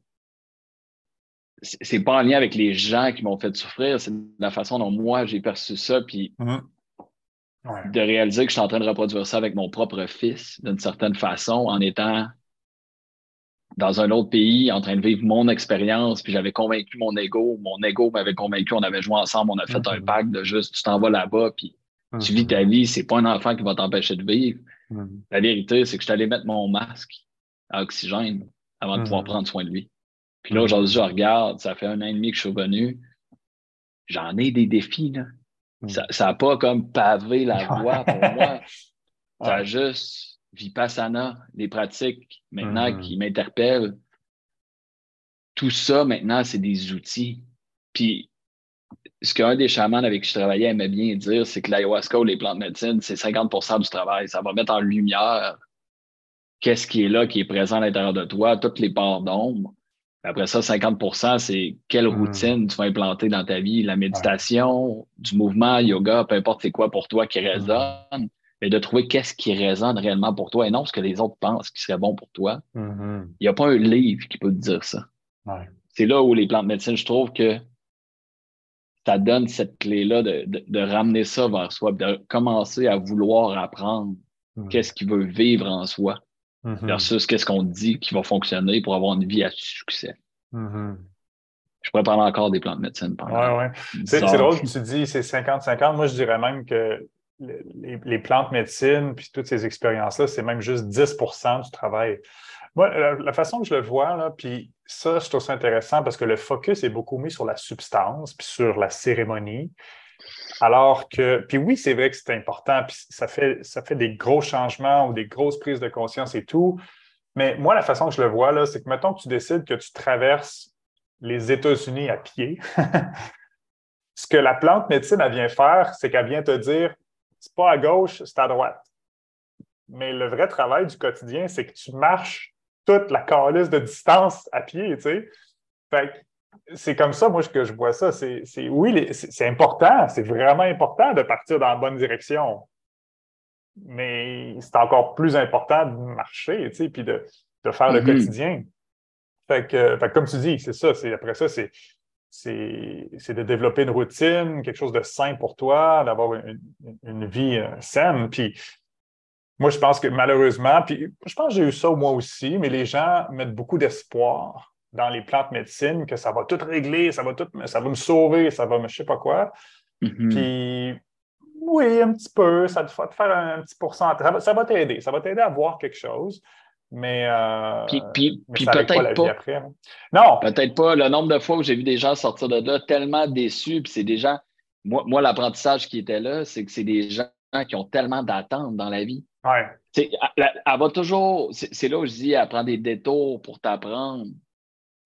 c'est pas en lien avec les gens qui m'ont fait souffrir, c'est la façon dont moi j'ai perçu ça. Puis Mhm. Ouais. de réaliser que je suis en train de reproduire ça avec mon propre fils d'une certaine façon en étant dans un autre pays, en train de vivre mon expérience, puis j'avais convaincu mon ego, mon ego m'avait convaincu, on avait joué ensemble, on a fait un Mhm. pacte de juste tu t'en vas là-bas, puis tu vis ta vie, c'est pas un enfant qui va t'empêcher de vivre. La vérité, c'est que je suis allé mettre mon masque à oxygène avant de pouvoir prendre soin de lui. Puis là, aujourd'hui, je regarde, ça fait un an et demi que je suis revenu. J'en ai des défis, là. Mhm. Ça n'a pas comme pavé la voie pour moi. Ça a juste Vipassana, les pratiques maintenant Mhm. qui m'interpellent. tout ça, maintenant, c'est des outils. Puis, ce qu'un des chamans avec qui je travaillais aimait bien dire, c'est que l'ayahuasca ou les plantes de médecine, c'est 50% du travail. Ça va mettre en lumière qu'est-ce qui est là, qui est présent à l'intérieur de toi, toutes les parts d'ombre. Après ça, 50% c'est quelle hmm. routine tu vas implanter dans ta vie, la méditation, du mouvement, yoga, peu importe c'est quoi pour toi qui hmm. résonne, mais de trouver qu'est-ce qui résonne réellement pour toi et non ce que les autres pensent qui serait bon pour toi. Hmm. Il n'y a pas un livre qui peut te dire ça. C'est là où les plantes de médecine, je trouve que ça donne cette clé-là de, ramener ça vers soi, de commencer à vouloir apprendre qu'est-ce qu'il veut vivre en soi. Mm-hmm. versus qu'est-ce qu'on dit qui va fonctionner pour avoir une vie à succès. Mm-hmm. Je pourrais parler encore des plans de médecine. Oui, oui. C'est drôle que tu dis c'est 50-50. Moi, je dirais même que les, les plantes médecine puis toutes ces expériences-là, c'est même juste 10% du travail. Moi, la, façon que je le vois, là, puis ça, je trouve ça intéressant parce que le focus est beaucoup mis sur la substance puis sur la cérémonie. Alors que, puis oui, c'est vrai que c'est important, puis ça fait, des gros changements ou des grosses prises de conscience et tout. Mais moi, la façon que je le vois, là, c'est que mettons que tu décides que tu traverses les États-Unis à pied. Ce que la plante médecine, vient faire, c'est qu'elle vient te dire c'est pas à gauche, c'est à droite. Mais le vrai travail du quotidien, c'est que tu marches toute la calice de distance à pied, tu sais. Fait c'est comme ça, moi, que je vois ça. C'est, oui, c'est important, c'est vraiment important de partir dans la bonne direction. Mais c'est encore plus important de marcher, tu sais, puis de, faire le mm-hmm. quotidien. Fait que, comme tu dis, c'est ça. après ça, c'est, c'est, de développer une routine, quelque chose de sain pour toi, d'avoir une, vie euh, saine. Puis moi, je pense que malheureusement, puis je pense que j'ai eu ça moi aussi, mais les gens mettent beaucoup d'espoir dans les plantes médecine que ça va tout régler, ça va tout, ça va me sauver, ça va me je sais pas quoi. Mm-hmm. Puis oui, un petit peu, ça va te faire un, petit pourcentage. Ça va t'aider, ça va t'aider à voir quelque chose. Mais, euh, puis, peut-être pas. Après, hein. non. Peut-être pas. Le nombre de fois où j'ai vu des gens sortir de là tellement déçus, puis c'est des gens. Moi, moi l'apprentissage qui était là, c'est que c'est des gens qui ont tellement d'attentes dans la vie. Ouais. Elle, elle, va toujours. C'est là où je dis, elle prend des détours pour t'apprendre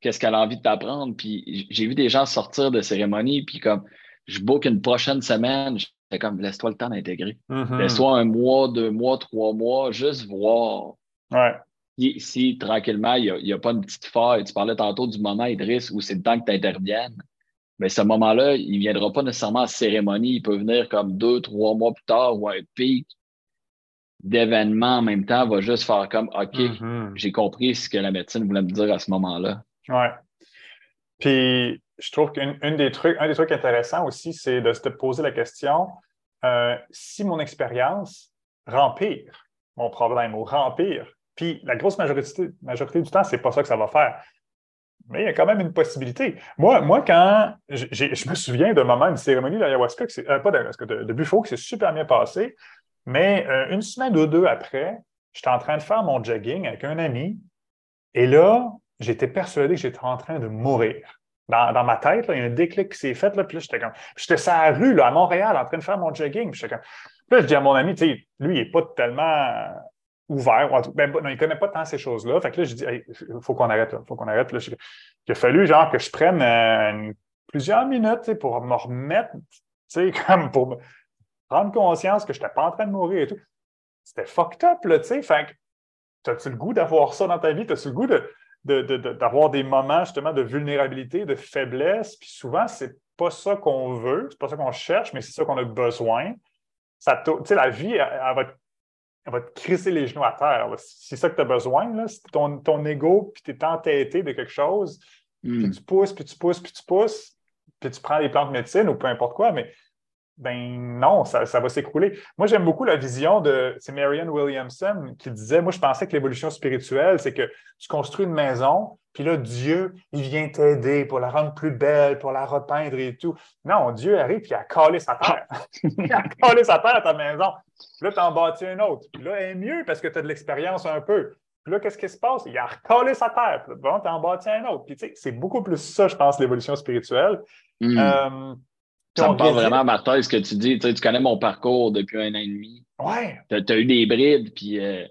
qu'est-ce qu'elle a envie de t'apprendre. Puis j'ai vu des gens sortir de cérémonie, puis comme je book une prochaine semaine, j'étais comme laisse-toi le temps d'intégrer. Mm-hmm. Laisse-toi un mois, deux mois, trois mois, juste voir. Ouais. Si, tranquillement, il n'y a, pas une petite faille. Tu parlais tantôt du moment, Idriss, où c'est le temps que tu interviennes. Mais ce moment-là, il ne viendra pas nécessairement à cérémonie. Il peut venir comme deux, trois mois plus tard ou un pic d'événements en même temps va juste faire comme OK, mm-hmm. j'ai compris ce que la médecine voulait me dire à ce moment-là. Oui. Puis, je trouve qu'un des trucs, un des trucs intéressants aussi, c'est de se poser la question euh, si mon expérience rempire mon problème ou rempire, puis la grosse majorité, majorité du temps, c'est pas ça que ça va faire. Mais il y a quand même une possibilité. Moi, moi quand je me souviens d'un moment, une cérémonie d'ayahuasca, euh, pas d'ayahuasca, de, de Buffo, qui s'est super bien passé, mais euh, une semaine ou deux après, j'étais en train de faire mon jogging avec un ami, et là, j'étais persuadé que j'étais en train de mourir. Dans, ma tête, il y a un déclic qui s'est fait, là, puis là, j'étais comme. J'étais sur la rue, là, à Montréal, en train de faire mon jogging. Puis, comme, là, je dis à mon ami, tu sais, lui, il n'est pas tellement ouvert. Ben, non, il ne connaît pas tant ces choses-là. Fait que là, je dis, il faut qu'on arrête, Il faut qu'on arrête. Là. Il a fallu, genre, que je prenne euh, plusieurs minutes pour me remettre, comme pour me prendre conscience que je n'étais pas en train de mourir et tout. C'était fucked up, là, tu sais. Fait que, as-tu le goût d'avoir ça dans ta vie? As-tu le goût de d'avoir des moments justement de vulnérabilité, de faiblesse. Puis souvent, c'est pas ça qu'on veut, c'est pas ça qu'on cherche, mais c'est ça qu'on a besoin. Ça tu sais, la vie, elle, va, va, te crisser les genoux à terre. C'est ça que tu as besoin. Là. C'est ton, ton ego, puis tu es entêté de quelque chose, puis hmm. tu pousses, puis tu pousses, puis tu pousses, puis tu prends des plantes de médecine ou peu importe quoi, mais ben non, ça, va s'écrouler. Moi, j'aime beaucoup la vision de, c'est Marianne Williamson qui disait, moi, je pensais que l'évolution spirituelle, c'est que tu construis une maison, puis là, Dieu, il vient t'aider pour la rendre plus belle, pour la repeindre et tout. Non, Dieu arrive, puis il a collé sa terre. il a collé sa terre à ta maison. Puis là, tu en bâtis une autre. Puis là, elle est mieux parce que tu as de l'expérience un peu. Puis là, qu'est-ce qui se passe? Il a recollé sa terre. Puis bon, tu en bâtis un autre. Puis tu sais, c'est beaucoup plus ça, je pense, l'évolution spirituelle. Mm. Euh, ça me parle vraiment à ma tête, ce que tu dis. Tu, connais mon parcours depuis un an et demi. Ouais. Tu as, eu des brides, puis euh,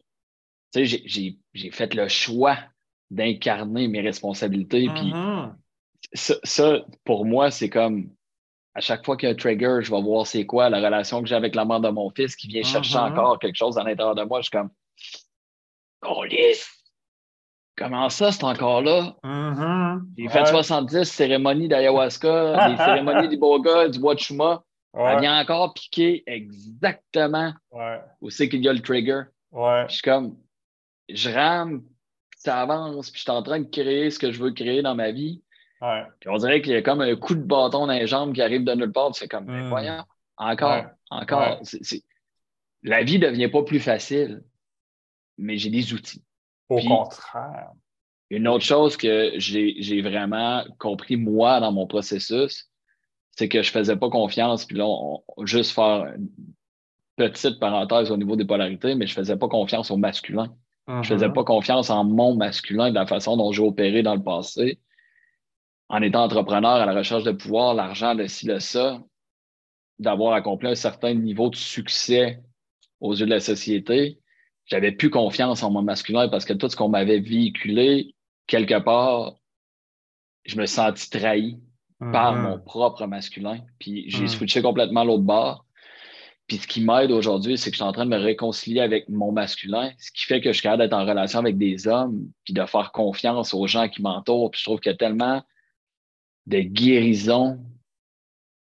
j'ai fait le choix d'incarner mes responsabilités. Puis Mhm. ça, ça, pour moi, c'est comme à chaque fois qu'il y a un trigger, je vais voir c'est quoi la relation que j'ai avec la mère de mon fils qui vient chercher Mhm. encore quelque chose à l'intérieur de moi. Je suis comme, oh! Comment ça, c'est encore là? Mhm. J'ai fait Ouais. 70 cérémonies d'ayahuasca, des cérémonies du bois de chuma. Elle vient encore piquer exactement Ouais. où c'est qu'il y a le trigger. Ouais. Je suis comme, je rame, ça avance, puis je suis en train de créer ce que je veux créer dans ma vie. Ouais. Puis on dirait qu'il y a comme un coup de bâton dans les jambes qui arrive de nulle part. puis C'est comme, Mm. voyons, encore, encore. La vie ne devient pas plus facile, mais j'ai des outils. Au Puis- contraire. Une autre chose que j'ai vraiment compris, moi, dans mon processus, c'est que je faisais pas confiance. Puis là, on, on- juste faire une petite parenthèse au niveau des polarités, mais je faisais pas confiance au masculin. Je faisais Mhm. pas confiance en mon masculin de la façon dont j'ai opéré dans le passé. En étant entrepreneur à la recherche de pouvoir, l'argent, le ci, le ça, d'avoir accompli un certain niveau de succès aux yeux de la société, j'avais plus confiance en mon masculin parce que tout ce qu'on m'avait véhiculé, quelque part, je me sentis trahi par Mhm. mon propre masculin. Puis j'ai Mhm. switché complètement l'autre bord. Puis ce qui m'aide aujourd'hui, c'est que je suis en train de me réconcilier avec mon masculin, ce qui fait que je suis capable d'être en relation avec des hommes, puis de faire confiance aux gens qui m'entourent. Puis je trouve qu'il y a tellement de guérison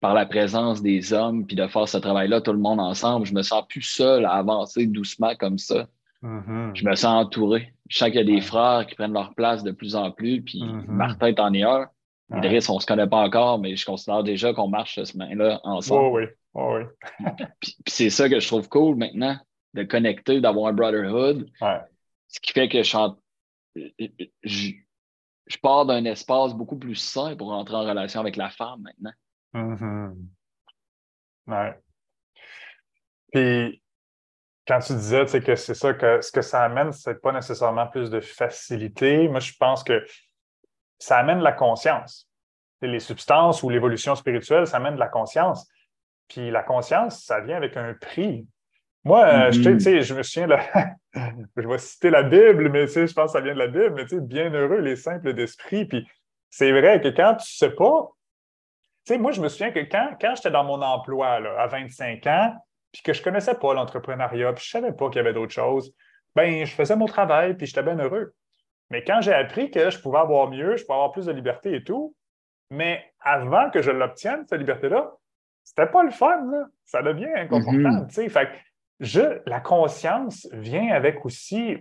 par la présence des hommes, puis de faire ce travail-là, tout le monde ensemble. Je me sens plus seul à avancer doucement comme ça. Mhm. Je me sens entouré. Je sens qu'il y a des Ouais. frères qui prennent leur place de plus en plus, puis Mhm. Martin est en est un. Ouais. Idriss, on se connaît pas encore, mais je considère déjà qu'on marche ce chemin-là ensemble. Oh oui. Oh oui. Puis, puis c'est ça que je trouve cool maintenant, de connecter, d'avoir un brotherhood. Ouais. Ce qui fait que je, en- je, je pars d'un espace beaucoup plus sain pour entrer en relation avec la femme maintenant. Mhm. Ouais. Puis, quand tu disais que c'est ça, que ce que ça amène, c'est pas nécessairement plus de facilité. Moi, je pense que ça amène la conscience. Les substances ou l'évolution spirituelle, ça amène de la conscience. Puis la conscience, ça vient avec un prix. Moi, euh, je, Mhm. tu sais, je me souviens, de- je vais citer la Bible, mais je pense que ça vient de la Bible, mais tu sais, bienheureux les simples d'esprit. Puis c'est vrai que quand tu sais pas, sais, moi, je me souviens que quand, quand j'étais dans mon emploi là, à 25 ans, puis que je connaissais pas l'entrepreneuriat, puis je savais pas qu'il y avait d'autres choses, ben je faisais mon travail, puis j'étais bien heureux. Mais quand j'ai appris que je pouvais avoir mieux, je pouvais avoir plus de liberté et tout, mais avant que je l'obtienne, cette liberté-là, c'était pas le fun, là. Ça devient inconfortable, Mhm. tu sais. Fait que je, la conscience vient avec aussi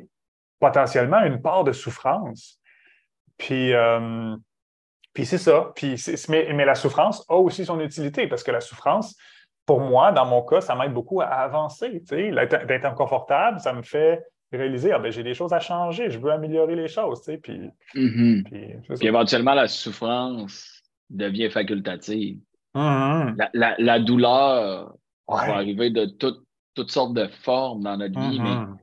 potentiellement une part de souffrance. Puis, euh, puis c'est ça. Puis mais, mais la souffrance a aussi son utilité parce que la souffrance, pour moi, dans mon cas, ça m'aide beaucoup à avancer. D'être inconfortable, ça me fait réaliser, ah ben, j'ai des choses à changer, je veux améliorer les choses. Puis, Mhm. puis Puis éventuellement, la souffrance devient facultative. Mhm. La, la- la douleur Ouais. va arriver de toutes toutes sortes de formes dans notre vie, mais Mhm.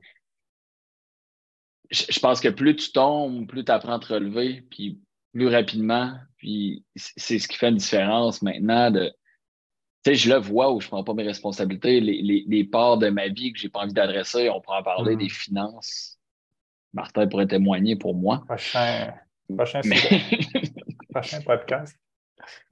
je, je pense que plus tu tombes, plus tu apprends à te relever, puis plus rapidement. Puis c'est ce qui fait une différence maintenant de. Tu sais, je le vois où je prends pas mes responsabilités, les, les, les parts de ma vie que j'ai pas envie d'adresser, on pourra en parler Mhm. des finances. Martin pourrait témoigner pour moi. Prochain, prochain, Mais... sujet, prochain podcast.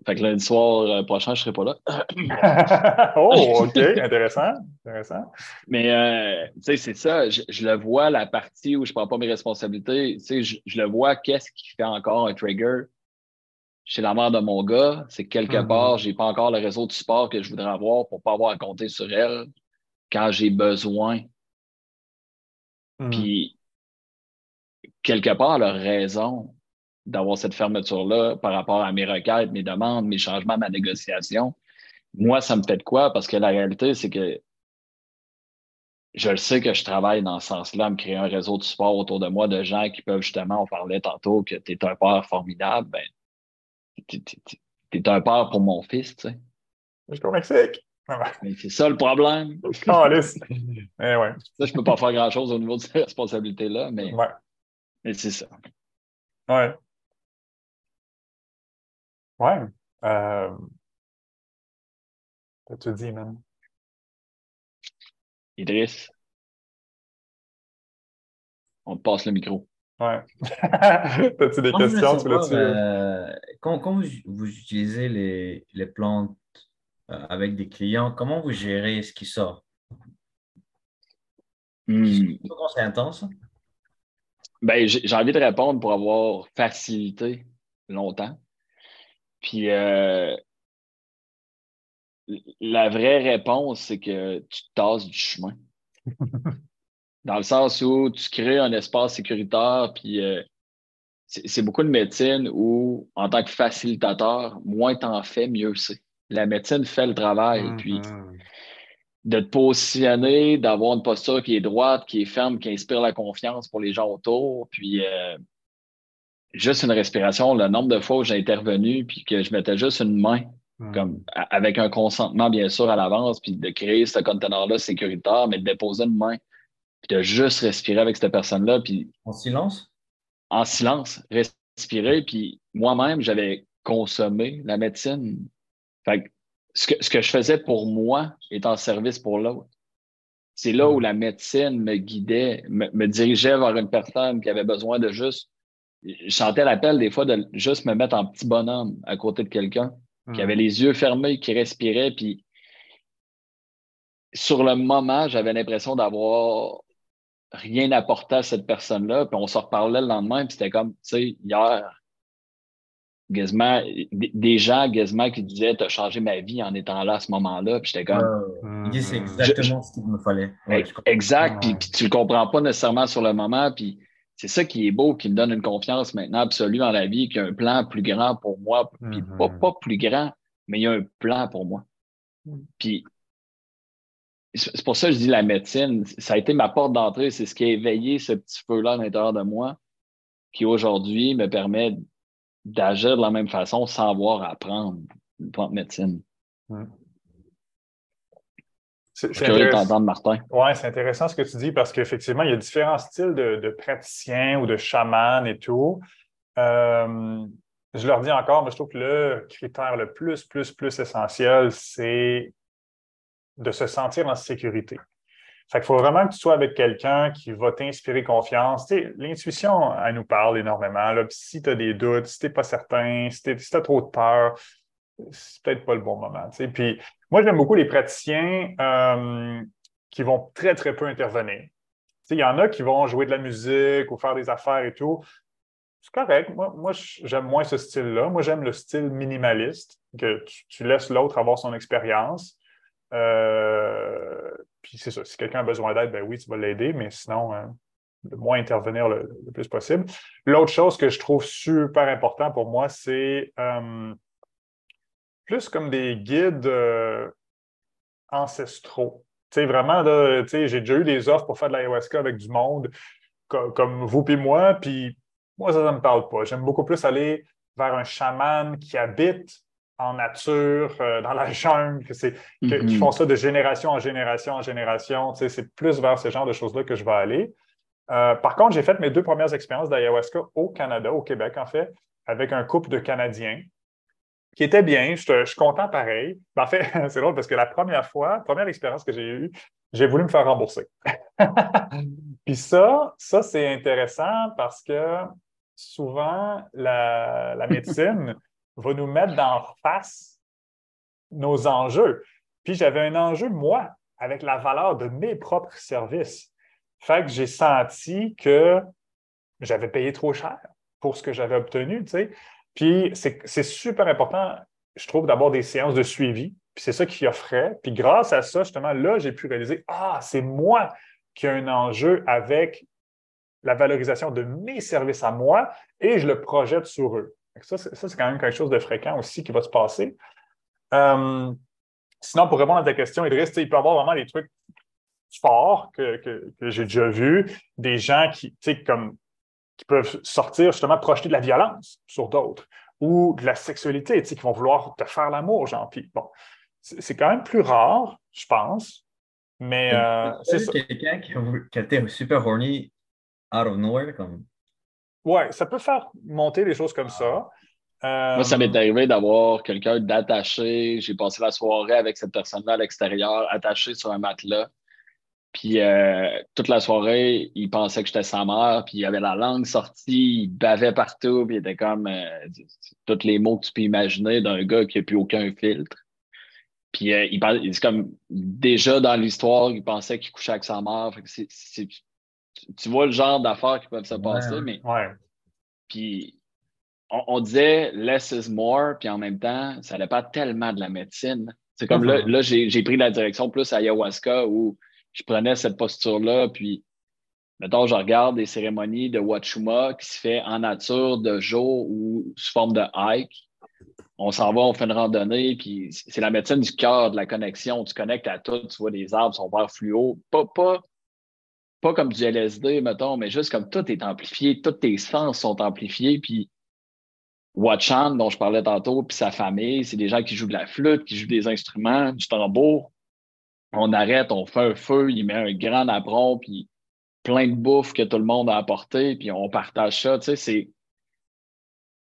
Fait que lundi soir euh, prochain, je serai pas là. oh, OK, intéressant. intéressant. Mais euh, tu sais, c'est ça. Je, je le vois, la partie où je prends pas mes responsabilités. Tu sais, je, je le vois, qu'est-ce qui fait encore un trigger chez la mère de mon gars? C'est que quelque Mhm. part, j'ai pas encore le réseau de support que je voudrais avoir pour pas avoir à compter sur elle quand j'ai besoin. Mhm. Puis, quelque part, elle a raison d'avoir cette fermeture-là par rapport à mes requêtes, mes demandes, mes changements, ma négociation. Moi, ça me fait de quoi? Parce que la réalité, c'est que je le sais que je travaille dans ce sens-là, me créer un réseau de support autour de moi de gens qui peuvent justement, on parlait tantôt que tu es un père formidable, ben, tu es un père pour mon fils, tu sais. Je suis Mexique. Mais c'est ça le problème. Eh ouais. Ça, je peux pas faire grand-chose au niveau de ces responsabilités-là, mais, Ouais. mais c'est ça. Ouais. Ouais. Euh... T'as-tu dit, man? Idriss, on te passe le micro. Ouais. As-tu des questions? là-dessus? Euh, quand, vous, utilisez les, les plantes euh, avec des clients, comment vous gérez ce qui sort? Hmm. C'est intense? Ben, j'ai envie de répondre pour avoir facilité longtemps. Puis euh, la vraie réponse, c'est que tu te tasses du chemin. Dans le sens où tu crées un espace sécuritaire, puis euh, c'est beaucoup de médecine où, en tant que facilitateur, moins tu en fais, mieux c'est. La médecine fait le travail. Puis mm-hmm. de te positionner, d'avoir une posture qui est droite, qui est ferme, qui inspire la confiance pour les gens autour. Puis euh, juste une respiration, le nombre de fois où j'ai intervenu, puis que je mettais juste une main, mm. comme avec un consentement bien sûr à l'avance, puis de créer ce conteneur-là sécuritaire, mais de déposer une main puis de juste respirer avec cette personne-là. Puis, en silence? En silence, respirer. Puis moi-même, j'avais consommé la médecine. Fait que ce, que, ce que je faisais pour moi est en service pour l'autre. C'est là où la médecine me guidait, me, dirigeait vers une personne qui avait besoin de juste. Je sentais l'appel des fois de juste me mettre en petit bonhomme à côté de quelqu'un qui avait les yeux fermés, qui respirait. Puis sur le moment, j'avais l'impression d'avoir rien apporté à cette personne-là. Puis on se reparlait le lendemain, puis c'était comme, tu sais, hier, quasiment, des gens quasiment qui disaient T'as changé ma vie en étant là à ce moment-là. Puis j'étais comme. C'est exactement ce qu'il me fallait. exact. Puis, puis, tu le comprends pas nécessairement sur le moment. Puis c'est ça qui est beau, qui me donne une confiance maintenant absolue dans la vie, qu'il y a un plan plus grand pour moi. Puis pas, mm-hmm. pas plus grand, mais il y a un plan pour moi. Mm. Puis c'est pour ça que je dis la médecine, ça a été ma porte d'entrée, c'est ce qui a éveillé ce petit feu-là à l'intérieur de moi, qui aujourd'hui me permet d'agir de la même façon sans avoir à apprendre une plante médecine. C'est intéressant. Martin. Oui, c'est intéressant ce que tu dis parce qu'effectivement, il y a différents styles de, praticiens ou de chamans et tout. Euh, je leur dis encore, mais je trouve que le critère le plus, plus, plus essentiel, c'est de se sentir en sécurité. Fait qu'il faut vraiment que tu sois avec quelqu'un qui va t'inspirer confiance. l'intuition, elle nous parle énormément. Là. Si tu as des doutes, si tu n'es pas certain, si tu as trop de peur, c'est peut-être pas le bon moment. Puis moi, j'aime beaucoup les praticiens euh, qui vont très, très peu intervenir. Il y en a qui vont jouer de la musique ou faire des affaires et tout. C'est correct. Moi, moi j'aime moins ce style-là. Moi, j'aime le style minimaliste, que tu laisses l'autre avoir son expérience. Euh, puis c'est ça, si quelqu'un a besoin d'aide, ben oui, tu vas l'aider, mais sinon, euh, de moins intervenir le, plus possible. L'autre chose que je trouve super important pour moi, c'est euh, plus comme des guides ancestraux. Tu sais, vraiment, tu sais, j'ai déjà eu des offres pour faire de l'ayahuasca avec du monde comme, vous puis moi, puis moi, ça ne me parle pas. J'aime beaucoup plus aller vers un chaman qui habite en nature, euh, dans la jungle, c'est, qui mm-hmm. font ça de génération en génération en génération. c'est plus vers ce genre de choses-là que je vais aller. Euh, par contre, j'ai fait mes deux premières expériences d'ayahuasca au Canada, au Québec, en fait, avec un couple de Canadiens qui était bien. Je, suis content pareil. en fait, c'est drôle parce que la première fois, première expérience que j'ai eue, j'ai voulu me faire rembourser. Puis ça, ça, c'est intéressant parce que souvent, la, la médecine, va nous mettre d'en face nos enjeux. Puis j'avais un enjeu, moi, avec la valeur de mes propres services. Fait que j'ai senti que j'avais payé trop cher pour ce que j'avais obtenu, tu sais. Puis c'est super important, je trouve, d'avoir des séances de suivi. Puis c'est ça qui offrait. Puis grâce à ça, justement, là, j'ai pu réaliser, ah, c'est moi qui ai un enjeu avec la valorisation de mes services à moi et je le projette sur eux. Ça, c'est quand même quelque chose de fréquent aussi qui va se passer. Euh, sinon, pour répondre à ta question, Idriss, il peut y avoir vraiment des trucs forts que, j'ai déjà vus, des gens qui, comme, qui peuvent sortir justement projeter de la violence sur d'autres ou de la sexualité, qui vont vouloir te faire l'amour, genre. Puis bon, c'est quand même plus rare, je pense. Mais euh, c'est quelqu'un qui, qui a été super horny out of nowhere, comme? Oui, ça peut faire monter des choses comme ça. Moi, ça m'est euh, arrivé d'avoir quelqu'un d'attaché. J'ai passé la soirée avec cette personne-là à l'extérieur, attaché sur un matelas. Puis euh, toute la soirée, il pensait que j'étais sa mère, puis il avait la langue sortie, il bavait partout, puis il était comme euh, tous les mots que tu peux imaginer d'un gars qui n'a plus aucun filtre. Puis euh, il c'est comme déjà dans l'histoire, il pensait qu'il couchait avec sa mère. tu vois le genre d'affaires qui peuvent se passer, mais. Puis on, disait less is more, puis en même temps, ça pas tellement de la médecine. C'est comme là, là j'ai pris la direction plus ayahuasca où je prenais cette posture-là, puis mettons, je regarde des cérémonies de Wachuma qui se fait en nature de jour ou sous forme de hike. On s'en va, on fait une randonnée, puis c'est la médecine du cœur, de la connexion. Tu connectes à tout, tu vois, les arbres sont vert fluo. Pas, pas, pas comme du LSD, mettons, mais juste comme tout est amplifié, tous tes sens sont amplifiés, puis Watchan, dont je parlais tantôt, puis sa famille, c'est des gens qui jouent de la flûte, qui jouent des instruments, du tambour on arrête, on fait un feu, il met un grand napperon, puis plein de bouffe que tout le monde a apporté, puis on partage ça. Tu sais, c'est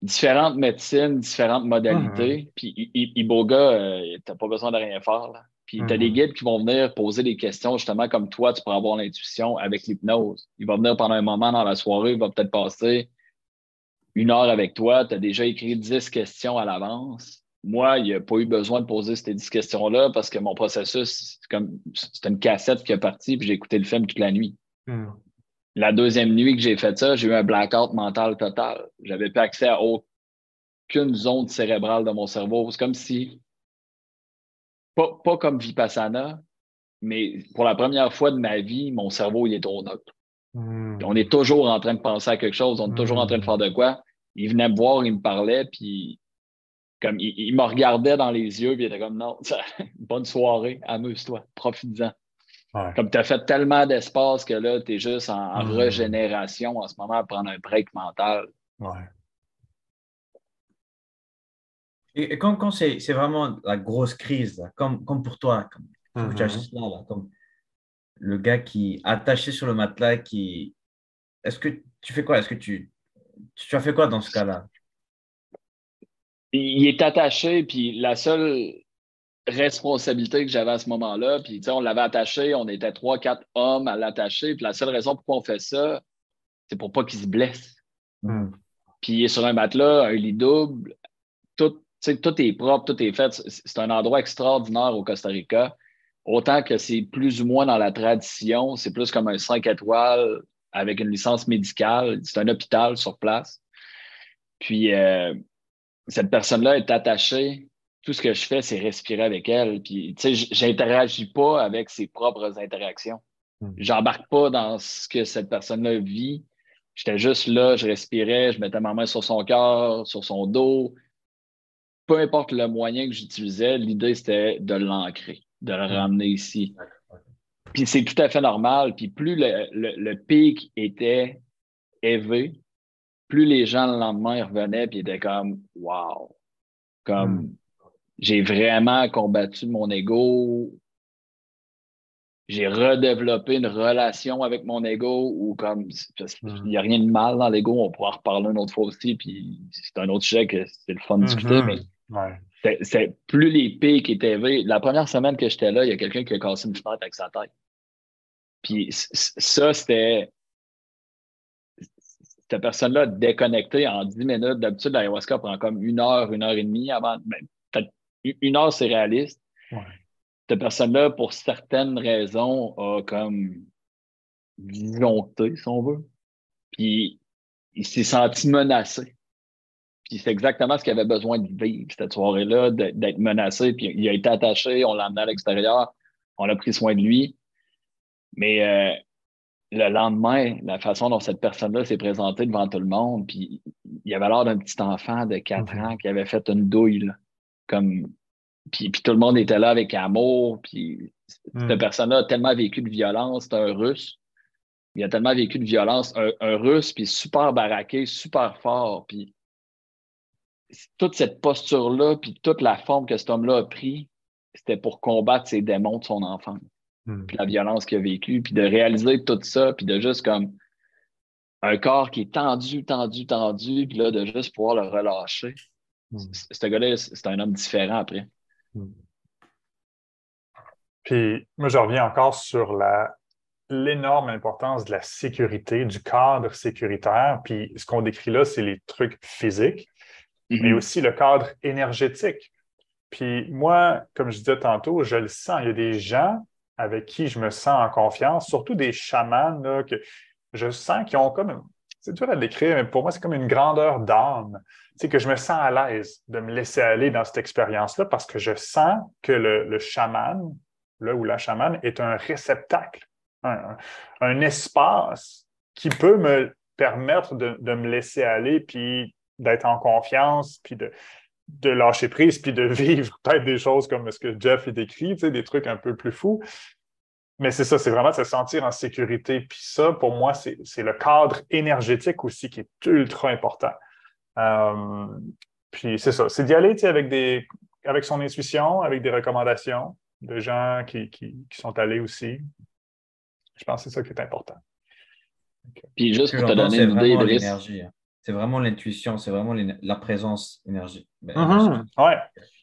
différentes médecines, différentes modalités. Mm-hmm. Puis Iboga, euh, t'as pas besoin de rien faire. Là. Puis tu as des mm-hmm. guides qui vont venir poser des questions, justement comme toi, tu pourras avoir l'intuition avec l'hypnose. Il va venir pendant un moment dans la soirée, il va peut-être passer une heure avec toi, tu as déjà écrit 10 questions à l'avance moi, il n'y a pas eu besoin de poser ces 10 questions-là parce que mon processus, c'est comme c'était une cassette qui est partie, puis j'ai écouté le film toute la nuit. Hmm. La deuxième nuit que j'ai fait ça, j'ai eu un blackout mental total. J'avais pas accès à aucune zone cérébrale de mon cerveau. C'est comme si, pas, pas comme Vipassana, mais pour la première fois de ma vie, mon cerveau il est au neutre. Hmm. On est toujours en train de penser à quelque chose, on est toujours en train de hmm. faire de quoi. Il venait me voir, il me parlait, puis comme il, me regardait dans les yeux, puis il était comme non, bonne soirée, amuse-toi, profite-en. Comme tu as fait tellement d'espace que là, tu es juste en, mm. régénération en ce moment à prendre un break mental. Ouais. Et, quand, quand c'est vraiment la grosse crise, comme, comme pour toi, comme, mm-hmm. là, comme le gars qui attaché sur le matelas, qui. Est-ce que tu fais quoi? Est-ce que tu. Tu as fait quoi dans ce cas-là? Il est attaché, puis la seule responsabilité que j'avais à ce moment-là, puis on l'avait attaché, on était trois, quatre hommes à l'attacher, puis la seule raison pourquoi on fait ça, c'est pour pas qu'il se blesse. Hmm. Puis il est sur un matelas, un lit double, tout, tout est propre, tout est fait. C'est un endroit extraordinaire au Costa Rica. Autant que c'est plus ou moins dans la tradition, c'est plus comme un 5 étoiles avec une licence médicale. C'est un hôpital sur place. Puis euh, cette personne-là est attachée. Tout ce que je fais, c'est respirer avec elle. Puis, tu sais, j'interagis pas avec ses propres interactions. Hmm. J'embarque pas dans ce que cette personne-là vit. J'étais juste là, je respirais, je mettais ma main sur son cœur, sur son dos. Peu importe le moyen que j'utilisais, l'idée, c'était de l'ancrer, de le hmm. ramener ici. Puis c'est tout à fait normal. Puis plus le, le pic était élevé, plus les gens le lendemain revenaient puis étaient comme Wow! Comme hmm. j'ai vraiment combattu mon ego. J'ai redéveloppé une relation avec mon ego ou comme hmm. il n'y a rien de mal dans l'ego, on pourra en reparler une autre fois aussi, puis c'est un autre sujet que c'est le fun de discuter, hmm. mais c'est plus les pics étaient élevés. La première semaine que j'étais là, il y a quelqu'un qui a cassé une fenêtre avec sa tête. Puis ça, c'était cette personne-là déconnectée en 10 minutes. D'habitude, l'ayahuasca prend comme une heure, une heure et demie avant. Ben, une heure, c'est réaliste. Cette personne-là, pour certaines raisons, a comme disjoncté, si on veut. Puis il s'est senti menacé. Puis c'est exactement ce qu'il avait besoin de vivre cette soirée-là, d'être menacé. Puis il a été attaché, on l'a amené à l'extérieur, on a pris soin de lui. Mais euh, le lendemain, la façon dont cette personne-là s'est présentée devant tout le monde, puis il avait l'air d'un petit enfant de 4 mhm. ans qui avait fait une douille, comme, puis, puis, tout le monde était là avec amour, puis cette mhm. personne-là a tellement vécu de violence, c'est un russe, il a tellement vécu de violence, un, russe, puis super baraqué, super fort, puis toute cette posture-là, puis toute la forme que cet homme-là a pris, c'était pour combattre ses démons de son enfance. Hmm. puis la violence qu'il a vécue, puis de réaliser tout ça, puis de juste comme un corps qui est tendu, tendu, tendu, puis là, de juste pouvoir le relâcher. Hmm. Ce gars-là, c'est un homme différent après. Hmm. Puis moi, je reviens encore sur la l'énorme importance de la sécurité, du cadre sécuritaire. Puis ce qu'on décrit là, c'est les trucs physiques, mais Mhm. aussi le cadre énergétique. Puis moi, comme je disais tantôt, je le sens. Il y a des gens avec qui je me sens en confiance, surtout des chamans que je sens qu'ils ont comme, c'est dur à décrire, mais pour moi, c'est comme une grandeur d'âme. Sais, que je me sens à l'aise de me laisser aller dans cette expérience-là parce que je sens que le, chaman, là où la chamane, est un réceptacle, un, un espace qui peut me permettre de, de me laisser aller, puis d'être en confiance, puis de, de lâcher prise, puis de vivre peut-être des choses comme ce que Jeff il décrit, tu sais, des trucs un peu plus fous. Mais c'est ça, c'est vraiment de se sentir en sécurité. Puis ça, pour moi, c'est c'est le cadre énergétique aussi qui est ultra important. Euh, puis c'est ça, c'est d'y aller tu sais, avec, des, avec son intuition, avec des recommandations de gens qui, qui, qui sont allés aussi. Je pense que c'est ça qui est important. Puis juste pour te donner une idée, hein. C'est vraiment l'intuition, c'est vraiment la présence énergie. Ben, Mhm. Ouais.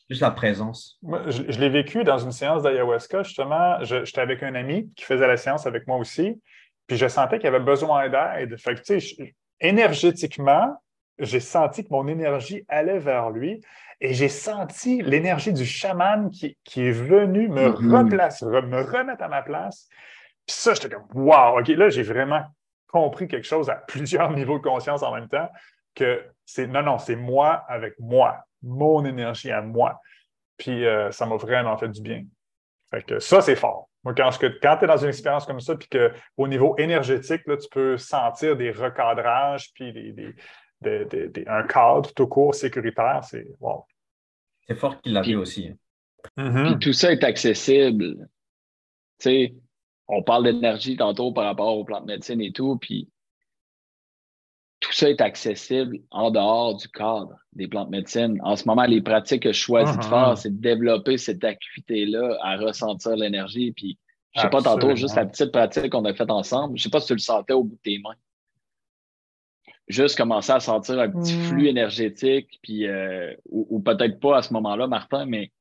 Juste la présence. Moi, je, je l'ai vécu dans une séance d'ayahuasca, justement. J'étais avec un ami qui faisait la séance avec moi aussi, puis je sentais qu'il avait besoin d'aide. Fait que, tu sais, je- énergétiquement, j'ai senti que mon énergie allait vers lui et j'ai senti l'énergie du chaman qui, qui est venu me Mhm. replacer, re- me remettre à ma place. Puis ça, j'étais comme, wow, OK, là, j'ai vraiment compris quelque chose à plusieurs niveaux de conscience en même temps, que c'est, non, non, c'est moi avec moi, mon énergie à moi. Puis euh, ça m'a vraiment fait du bien. Fait que ça, c'est fort. Moi, quand, tu es dans une expérience comme ça, puis qu'au niveau énergétique, là, tu peux sentir des recadrages, puis des, des- des- des- des- un cadre tout court sécuritaire, c'est wow. C'est fort qu'il l'a vu aussi. hein. Puis tout ça est accessible. Tu sais, on parle d'énergie tantôt par rapport aux plantes de médecine et tout, puis tout ça est accessible en dehors du cadre des plantes de médecine. En ce moment, les pratiques que je choisis de Mhm. faire, c'est de développer cette acuité-là à ressentir l'énergie. Puis, je sais pas, tantôt, juste la petite pratique qu'on a faite ensemble, je sais pas si tu le sentais au bout de tes mains. Juste commencer à sentir un petit Mhm. flux énergétique, puis, euh, ou, ou peut-être pas à ce moment-là, Martin, mais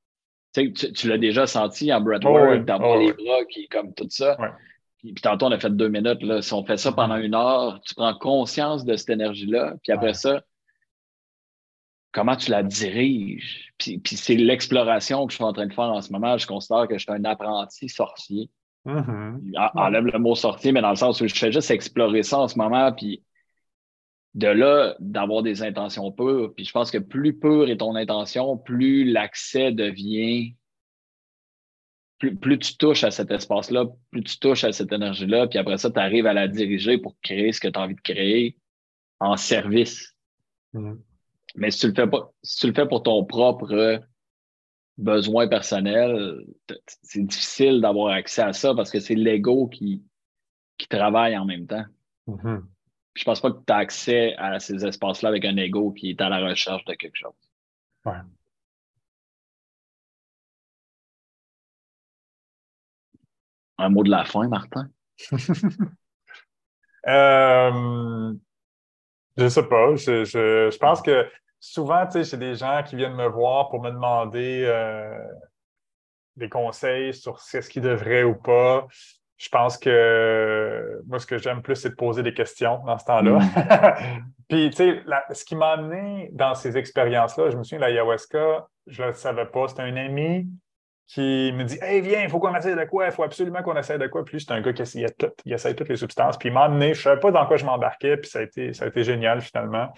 tu, tu, l'as déjà senti en breathwork, Oh d'avoir oh les bras qui comme tout ça. Ouais. Puis, puis tantôt, on a fait deux minutes. Là. Si on fait ça pendant une heure, tu prends conscience de cette énergie-là. Puis après Ouais. ça, comment tu la diriges? Puis, puis c'est l'exploration que je suis en train de faire en ce moment. Je considère que je suis un apprenti sorcier. Mhm. En- Enlève le mot sorcier, mais dans le sens où je fais juste explorer ça en ce moment. Puis de là, d'avoir des intentions pures. Puis je pense que plus pure est ton intention, plus l'accès devient plus, plus tu touches à cet espace-là, plus tu touches à cette énergie-là, puis après ça, tu arrives à la diriger pour créer ce que tu as envie de créer en service. Mhm. Mais si tu le fais pas, si tu le fais pour ton propre besoin personnel, c'est difficile d'avoir accès à ça parce que c'est l'ego qui, qui travaille en même temps. Mhm. Puis je pense pas que tu as accès à ces espaces-là avec un ego qui est à la recherche de quelque chose. Ouais. Un mot de la fin, Martin? Euh, je sais pas. Je, je- je pense que souvent, tu sais, j'ai des gens qui viennent me voir pour me demander euh, des conseils sur ce qu'ils devraient ou pas. Je pense que moi, ce que j'aime plus, c'est de poser des questions dans ce temps-là. Puis, tu sais, ce qui m'a amené dans ces expériences-là, je me souviens, l'ayahuasca, je ne le savais pas. C'était un ami qui me dit Hey, viens, il faut qu'on essaye de quoi, il faut absolument qu'on essaye de quoi. Puis c'est un gars qui essayait tout, il essaye toutes les substances. Puis il m'a amené, je ne savais pas dans quoi je m'embarquais, puis ça a été, ça a été génial finalement.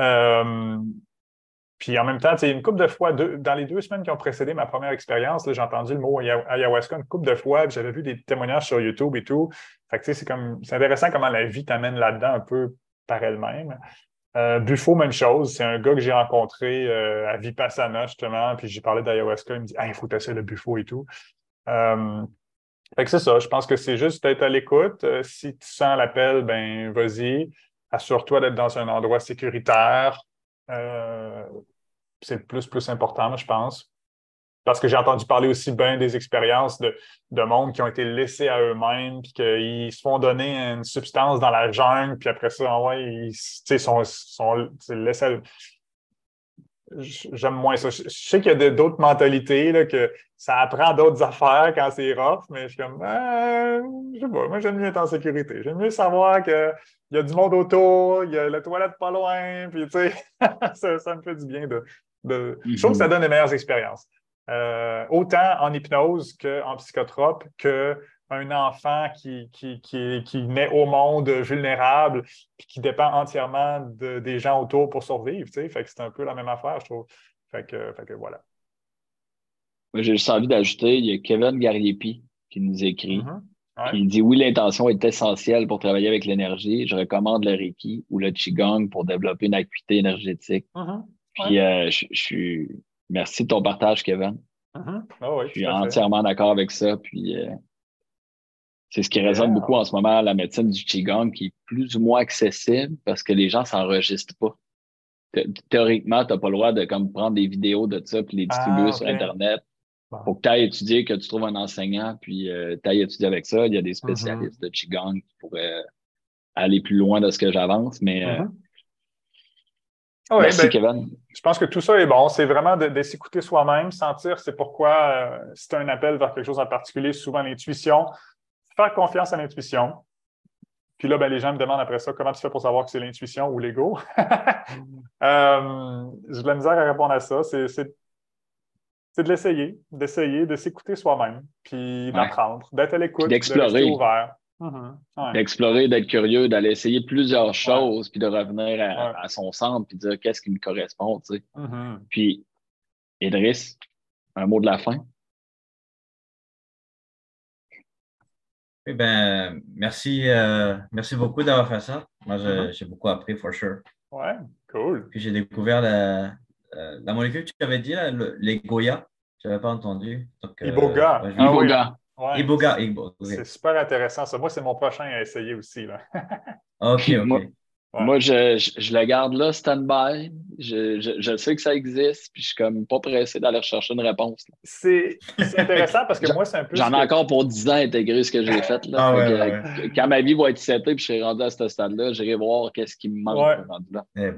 Euh, puis en même temps, une couple de fois, dans les deux semaines qui ont précédé ma première expérience, j'ai entendu le mot aya- ayahuasca une couple de fois, puis j'avais vu des témoignages sur YouTube et tout. Fait que c'est comme c'est intéressant comment la vie t'amène là-dedans un peu par elle-même. Euh, Buffo, même chose. C'est un gars que j'ai rencontré euh, à Vipassana, justement, puis j'ai parlé d'ayahuasca. Il me dit Ah, il faut tester le Buffo et tout. Euh, fait que c'est ça. Je pense que c'est juste d'être à l'écoute. Euh, si tu sens l'appel, ben vas-y. Assure-toi d'être dans un endroit sécuritaire. Euh, c'est le plus, plus important, je pense. Parce que j'ai entendu parler aussi bien des expériences de, de monde qui ont été laissés à eux-mêmes, puis qu'ils se font donner une substance dans la jungle, puis après ça, ouais, ils sont, sont laissés à- j'aime moins ça. Je, sais qu'il y a d'autres mentalités, là, que ça apprend d'autres affaires quand c'est rough, mais je suis comme, euh, je sais pas, moi j'aime mieux être en sécurité. J'aime mieux savoir qu'il y a du monde autour, il y a la toilette pas loin, puis tu sais, ça, me fait du bien de. Je trouve que ça mm-hmm. donne les meilleures expériences. Euh, autant en hypnose qu'en psychotrope, que un enfant qui, qui, qui, naît au monde vulnérable et qui dépend entièrement des gens autour pour survivre. Fait que c'est un peu la même affaire, je trouve. Fait que, fait que voilà. J'ai juste envie d'ajouter, il y a Kevin Gariepi qui nous écrit. Mm-hmm. qui dit oui, l'intention est essentielle pour travailler avec l'énergie. Je recommande le Reiki ou le Qigong pour développer une acuité énergétique. Mm-hmm. Puis euh, je, suis. Merci de ton partage, Kevin. Mm-hmm. Ah je suis entièrement d'accord avec ça. Puis euh, c'est ce qui résonne beaucoup en ce moment, la médecine du Qigong, qui est plus ou moins accessible parce que les gens s'enregistrent pas. Théoriquement, tu n'as pas le droit de comme, prendre des vidéos de ça puis les distribuer ah, sur Internet. Faut que tu ailles étudier, que tu trouves un enseignant, puis euh, tu ailles étudier avec ça. Il y a des mm-hmm. spécialistes de Qigong qui pourraient aller plus loin de ce que j'avance, mais euh, mm-hmm. merci, ben, Kevin. Je pense que tout ça est bon. C'est vraiment de, s'écouter soi-même, sentir c'est pourquoi euh, c'est un appel vers quelque chose en particulier, souvent l'intuition faire confiance à l'intuition. Puis là, ben, les gens me demandent après ça comment tu fais pour savoir que c'est l'intuition ou l'ego? euh, J'ai de la misère à répondre à ça. C'est de l'essayer, d'essayer, de s'écouter soi-même, puis d'apprendre, d'être à l'écoute, d'explorer. ouvert. Mm-hmm. D'explorer, d'être curieux, d'aller essayer plusieurs choses, puis de revenir à, son centre, puis de dire qu'est-ce qui me correspond. Tu sais. Mm-hmm. Puis, Idriss, un mot de la fin? Eh ben, merci, euh, merci beaucoup d'avoir fait ça. Moi, mm-hmm. j'ai beaucoup appris, for sure. Ouais, cool. Puis j'ai découvert la, euh, la, molécule que tu avais dit, là, les Goya. Je n'avais pas entendu. Donc, euh, Iboga. Ben, Iboga. Iboga. Iboga. C'est super intéressant. Ça. Moi, c'est mon prochain à essayer aussi. Là. OK, OK. Moi, je, je, le garde là, stand-by. Je, je, sais que ça existe, puis je suis comme pas pressé d'aller chercher une réponse. C'est intéressant parce que moi, c'est un peu. J'en ai encore pour 10 ans intégré ce que j'ai fait. Là. Ah quand ma vie va être setée puis je serai rendu à ce stade-là, j'irai voir qu'est-ce qui me manque là. Eh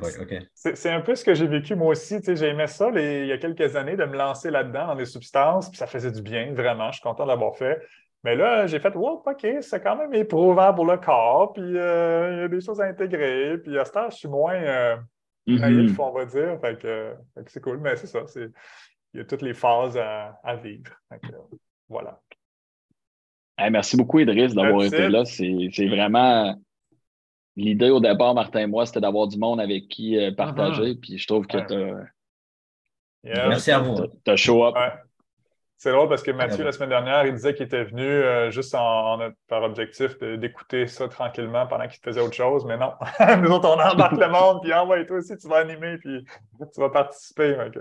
c'est un peu ce que j'ai vécu moi aussi. J'ai aimé ça il y a quelques années de me lancer là-dedans dans des substances, puis ça faisait du bien, vraiment. Je suis content d'avoir fait. Mais là, j'ai fait, wow, OK, c'est quand même éprouvant pour le corps, puis euh, il y a des choses à intégrer. Puis à ce temps, je suis moins euh, naïf, mm-hmm. on va dire. Fait que, c'est cool, mais c'est ça. Il y a toutes les phases à, vivre. voilà. merci beaucoup, Idriss, d'avoir été là. C'est vraiment. L'idée au départ, Martin et moi, c'était d'avoir du monde avec qui euh, partager. Mm-hmm. Puis je trouve que tu as. Merci à vous. Tu as show up. C'est drôle parce que Mathieu, la semaine dernière, il disait qu'il était venu euh, juste en, par objectif d'écouter ça tranquillement pendant qu'il faisait autre chose, mais non. Nous autres, on embarque le monde, puis envoie toi aussi, tu vas animer, puis tu vas participer.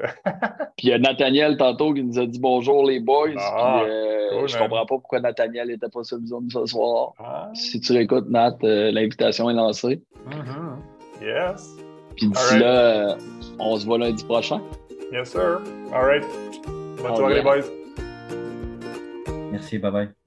puis il y a Nathaniel tantôt qui nous a dit bonjour les boys. Ah, euh, je comprends pas pourquoi Nathaniel n'était pas sur le Zoom ce soir. Ah. Si tu réécoutes, Nat, euh, l'invitation est lancée. Mm-hmm. Yes. Puis d'ici là, on se voit lundi prochain. Yes, sir. All right. Bonne soirée, les boys. Merci, bye bye.